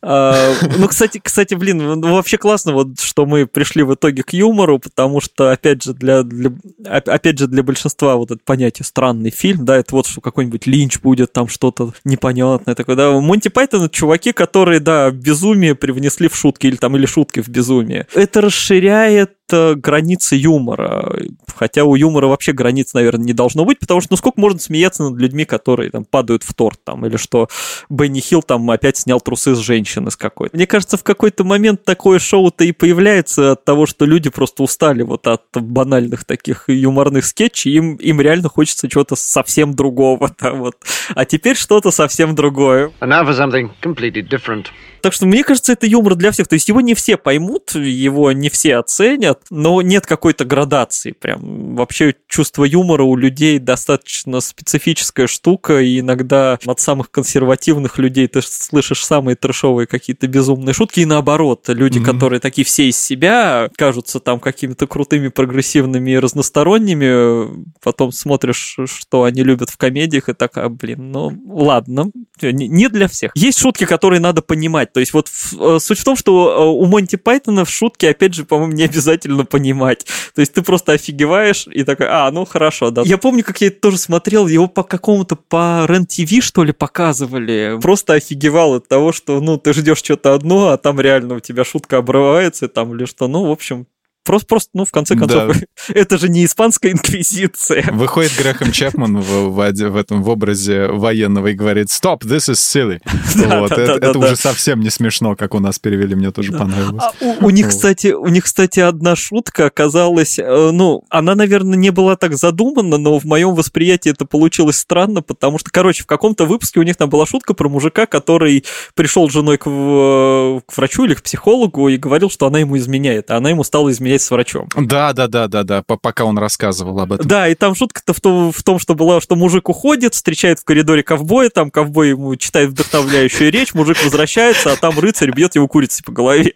А, ну, кстати, кстати, блин, ну, вообще классно, вот, что мы пришли в итоге к юмору, потому что, опять же, для, для, опять же, для большинства вот это понятие странный фильм, да, это вот что какой-нибудь Линч будет, там что-то непонятное такое, да. Монти Пайтон это чуваки, которые, да, безумие привнесли в шутки или там, или шутки в безумие. Это расширяет границы юмора. Хотя у юмора вообще границ, наверное, не должно быть, потому что ну сколько можно смеяться над людьми, которые там падают в торт, там, или что Бенни Хилл там опять снял трусы с женщины с какой-то. Мне кажется, в какой-то момент такое шоу-то и появляется от того, что люди просто устали вот от банальных таких юморных скетчей, им, им реально хочется чего-то совсем другого, да, вот. А теперь что-то совсем другое. And now for something completely different. Так что мне кажется, это юмор для всех. То есть его не все поймут, его не все оценят, но нет какой-то градации. Прям вообще чувство юмора у людей достаточно специфическая штука, и иногда от самых консервативных людей ты слышишь самые трешовые какие-то безумные шутки, и наоборот, люди, mm-hmm. которые такие все из себя, кажутся там какими-то крутыми, прогрессивными и разносторонними, потом смотришь, что они любят в комедиях, и так, а, блин, ну ладно, не для всех. Есть шутки, которые надо понимать. То есть вот э, суть в том, что э, у Монти Пайтона в шутке, опять же, по-моему, не обязательно понимать. То есть ты просто офигеваешь и такой, а, ну хорошо, да. Я помню, как я это тоже смотрел, его по какому-то по РЕН-ТВ, что ли, показывали. Просто офигевал от того, что, ну, ты ждешь что-то одно, а там реально у тебя шутка обрывается, там или что. Ну, в общем, Просто, просто, ну, в конце концов, да. это же не испанская инквизиция. Выходит Грэхэм Чапман в, в, в этом в образе военного и говорит «Stop, this is silly». Да, вот, да, это, да, это да. уже совсем не смешно, как у нас перевели, мне тоже понравилось. А у, у, них, кстати, у них, кстати, одна шутка оказалась, э, ну, она, наверное, не была так задумана, но в моем восприятии это получилось странно, потому что, короче, в каком-то выпуске у них там была шутка про мужика, который пришел с женой к, к врачу или к психологу и говорил, что она ему изменяет, а она ему стала изменять посмотреть с врачом. Да, да, да, да, да, пока он рассказывал об этом. Да, и там шутка-то в том, в том, что была, что мужик уходит, встречает в коридоре ковбоя, там ковбой ему читает вдохновляющую речь, мужик возвращается, а там рыцарь бьет его курицей по голове.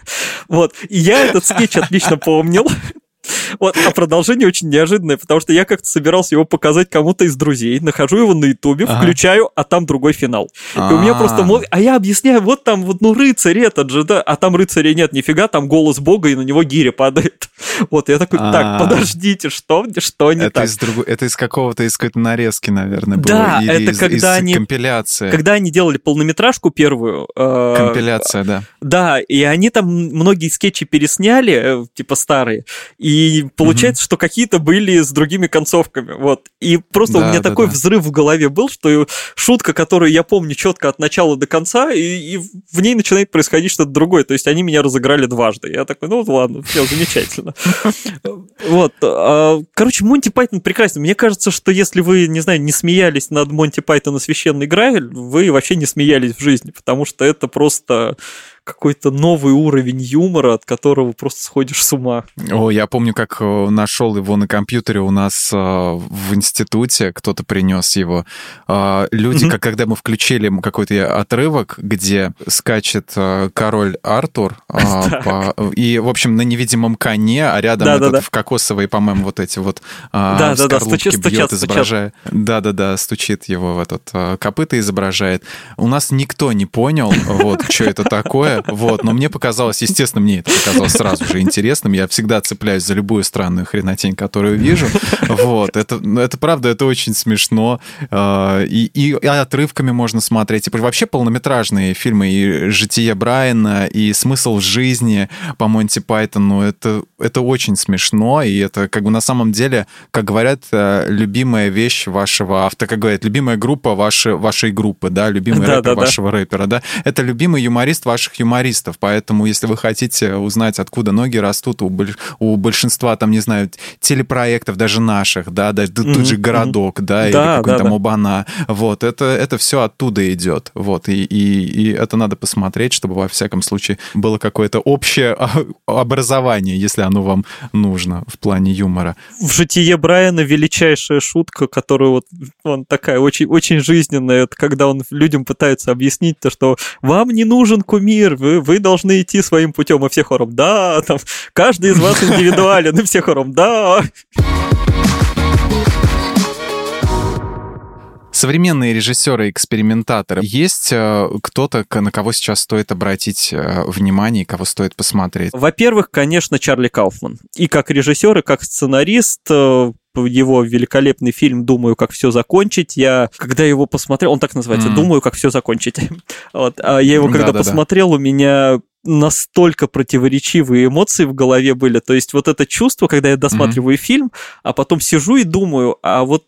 Вот. И я этот скетч отлично помнил. Вот, а продолжение очень неожиданное, потому что я как-то собирался его показать кому-то из друзей, нахожу его на ютубе, ага. включаю, а там другой финал. А-а-а. И у меня просто мозг... А я объясняю, вот там вот, ну, рыцарь этот же, да, а там рыцаря нет, нифига, там голос бога, и на него гиря падает. Вот, я такой, так, а. подождите, что, что не так? Это из какого-то, из какой-то нарезки, наверное, было. Да, это когда они... Компиляция. Когда они делали полнометражку первую. Э, Компиляция, да. Да, и они там многие скетчи пересняли, э, типа старые, и получается, что какие-то были с другими концовками, вот. И просто у меня такой взрыв в голове был, что шутка, которую я помню четко от начала до конца, и в ней начинает происходить что-то другое, то есть они меня разыграли дважды. Я такой, ну ладно, все замечательно. Вот. А, короче, Монти Пайтон прекрасен. Мне кажется, что если вы, не знаю, не смеялись над Монти Пайтона «Священный Грааль», вы вообще не смеялись в жизни, потому что это просто какой-то новый уровень юмора, от которого просто сходишь с ума. О, я помню, как э, нашел его на компьютере у нас э, в институте, кто-то принес его. Э, люди, mm-hmm. как когда мы включили какой-то отрывок, где скачет король Артур, по, и, в общем, на невидимом коне, а рядом да, этот да, да. в кокосовые, по-моему, вот эти вот да, да, да, стучит, бьет, стучат, изображая. Да-да-да, стучит его в этот копыта изображает. У нас никто не понял, вот, что это такое, вот, но мне показалось, естественно, мне это показалось сразу же интересным, я всегда цепляюсь за любую странную хренотень, которую вижу, вот, это, ну, это правда, это очень смешно, а, и, и, отрывками можно смотреть, и вообще полнометражные фильмы, и «Житие Брайана», и «Смысл жизни» по Монти Пайтону, это, это очень смешно, и это как бы на самом деле, как говорят, э, любимая вещь вашего автора, как говорят, любимая группа вашей, вашей группы, да, любимый да, рэпер да, вашего да. рэпера, да, это любимый юморист ваших юмористов, поэтому если вы хотите узнать, откуда ноги растут, у, у большинства, там, не знаю, телепроектов, даже наших, да, даже mm-hmm. же «Городок», mm-hmm. да, или да, какой-то да, там «Обана», вот, это, это все оттуда идет, вот, и, и, и это надо посмотреть, чтобы во всяком случае было какое-то общее образование, если оно вам нужно в плане юмора. В «Житие Брайана» величайшая шутка, которую вот, он такая очень, очень жизненная, это когда он людям пытается объяснить то, что вам не нужен кумир, вы, вы должны идти своим путем, и все хором «да», там, каждый из вас индивидуален, и все хором «да». Современные режиссеры-экспериментаторы. Есть э, кто-то, на кого сейчас стоит обратить э, внимание, кого стоит посмотреть? Во-первых, конечно, Чарли Кауфман. И как режиссер, и как сценарист э, его великолепный фильм «Думаю, как все закончить». Я, когда его посмотрел, он так называется, mm. «Думаю, как все закончить». вот. А я его когда да, да, посмотрел, да. у меня настолько противоречивые эмоции в голове были. То есть вот это чувство, когда я досматриваю mm-hmm. фильм, а потом сижу и думаю, а вот,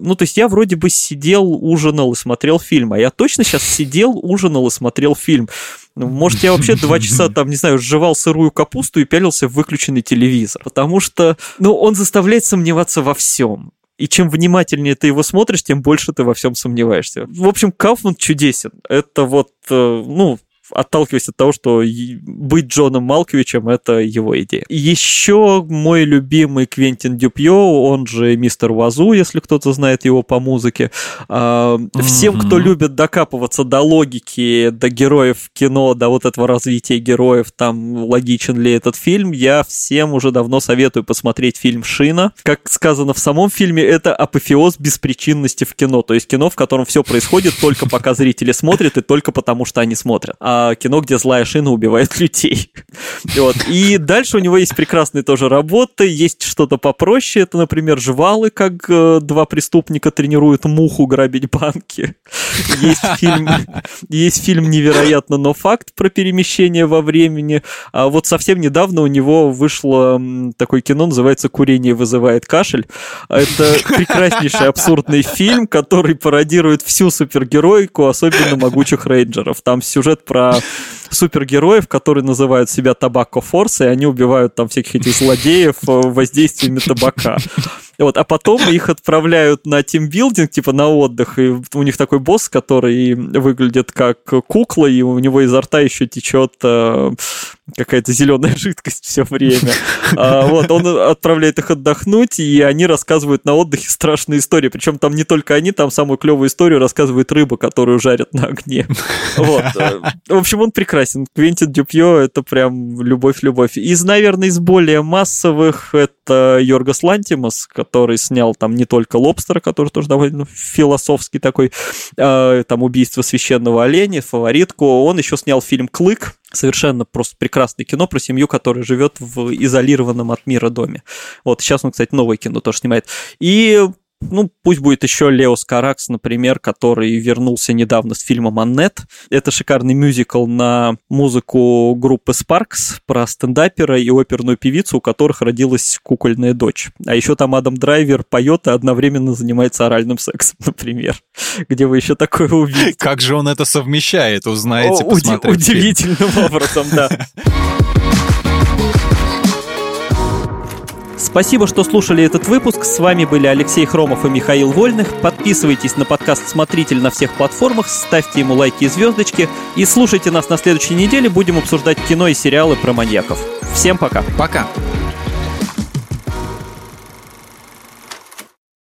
ну то есть я вроде бы сидел, ужинал и смотрел фильм, а я точно сейчас сидел, ужинал и смотрел фильм. Ну, может, я вообще два часа там, не знаю, сживал сырую капусту и пялился в выключенный телевизор. Потому что, ну, он заставляет сомневаться во всем. И чем внимательнее ты его смотришь, тем больше ты во всем сомневаешься. В общем, Кауфман чудесен. Это вот, э, ну, отталкиваясь от того, что быть Джоном Малковичем — это его идея. Еще мой любимый Квентин Дюпье, он же мистер Вазу, если кто-то знает его по музыке. Mm-hmm. Всем, кто любит докапываться до логики, до героев кино, до вот этого развития героев, там, логичен ли этот фильм, я всем уже давно советую посмотреть фильм «Шина». Как сказано в самом фильме, это апофеоз беспричинности в кино. То есть кино, в котором все происходит только пока зрители смотрят и только потому, что они смотрят. А кино, где злая шина убивает людей. Вот. И дальше у него есть прекрасные тоже работы, есть что-то попроще. Это, например, «Жвалы», как э, два преступника тренируют муху грабить банки. Есть фильм, есть фильм «Невероятно, но факт» про перемещение во времени. А вот совсем недавно у него вышло такое кино, называется «Курение вызывает кашель». Это прекраснейший абсурдный фильм, который пародирует всю супергеройку, особенно могучих рейнджеров. Там сюжет про супергероев, которые называют себя Табако Форс, и они убивают там всяких этих злодеев э, воздействиями табака. Вот, а потом их отправляют на тимбилдинг, типа на отдых, и у них такой босс, который выглядит как кукла, и у него изо рта еще течет э, какая-то зеленая жидкость все время. А, вот, он отправляет их отдохнуть, и они рассказывают на отдыхе страшные истории. Причем там не только они, там самую клевую историю рассказывает рыба, которую жарят на огне. Вот. В общем, он прекрасен. Квентин Дюпье — это прям любовь-любовь. Из, наверное, из более массовых это Йоргас Лантимас, который снял там не только «Лобстера», который тоже довольно философский такой, а, там «Убийство священного оленя», «Фаворитку». Он еще снял фильм «Клык», совершенно просто прекрасное кино про семью, которая живет в изолированном от мира доме. Вот сейчас он, кстати, новое кино тоже снимает. И ну, пусть будет еще Леос Каракс, например, который вернулся недавно с фильмом «Аннет». Это шикарный мюзикл на музыку группы Sparks про стендапера и оперную певицу, у которых родилась кукольная дочь. А еще там Адам Драйвер поет и одновременно занимается оральным сексом, например. Где вы еще такое увидите? Как же он это совмещает, узнаете, посмотрите. Удивительным образом, да. Спасибо, что слушали этот выпуск. С вами были Алексей Хромов и Михаил Вольных. Подписывайтесь на подкаст «Смотритель» на всех платформах, ставьте ему лайки и звездочки. И слушайте нас на следующей неделе. Будем обсуждать кино и сериалы про маньяков. Всем пока. Пока.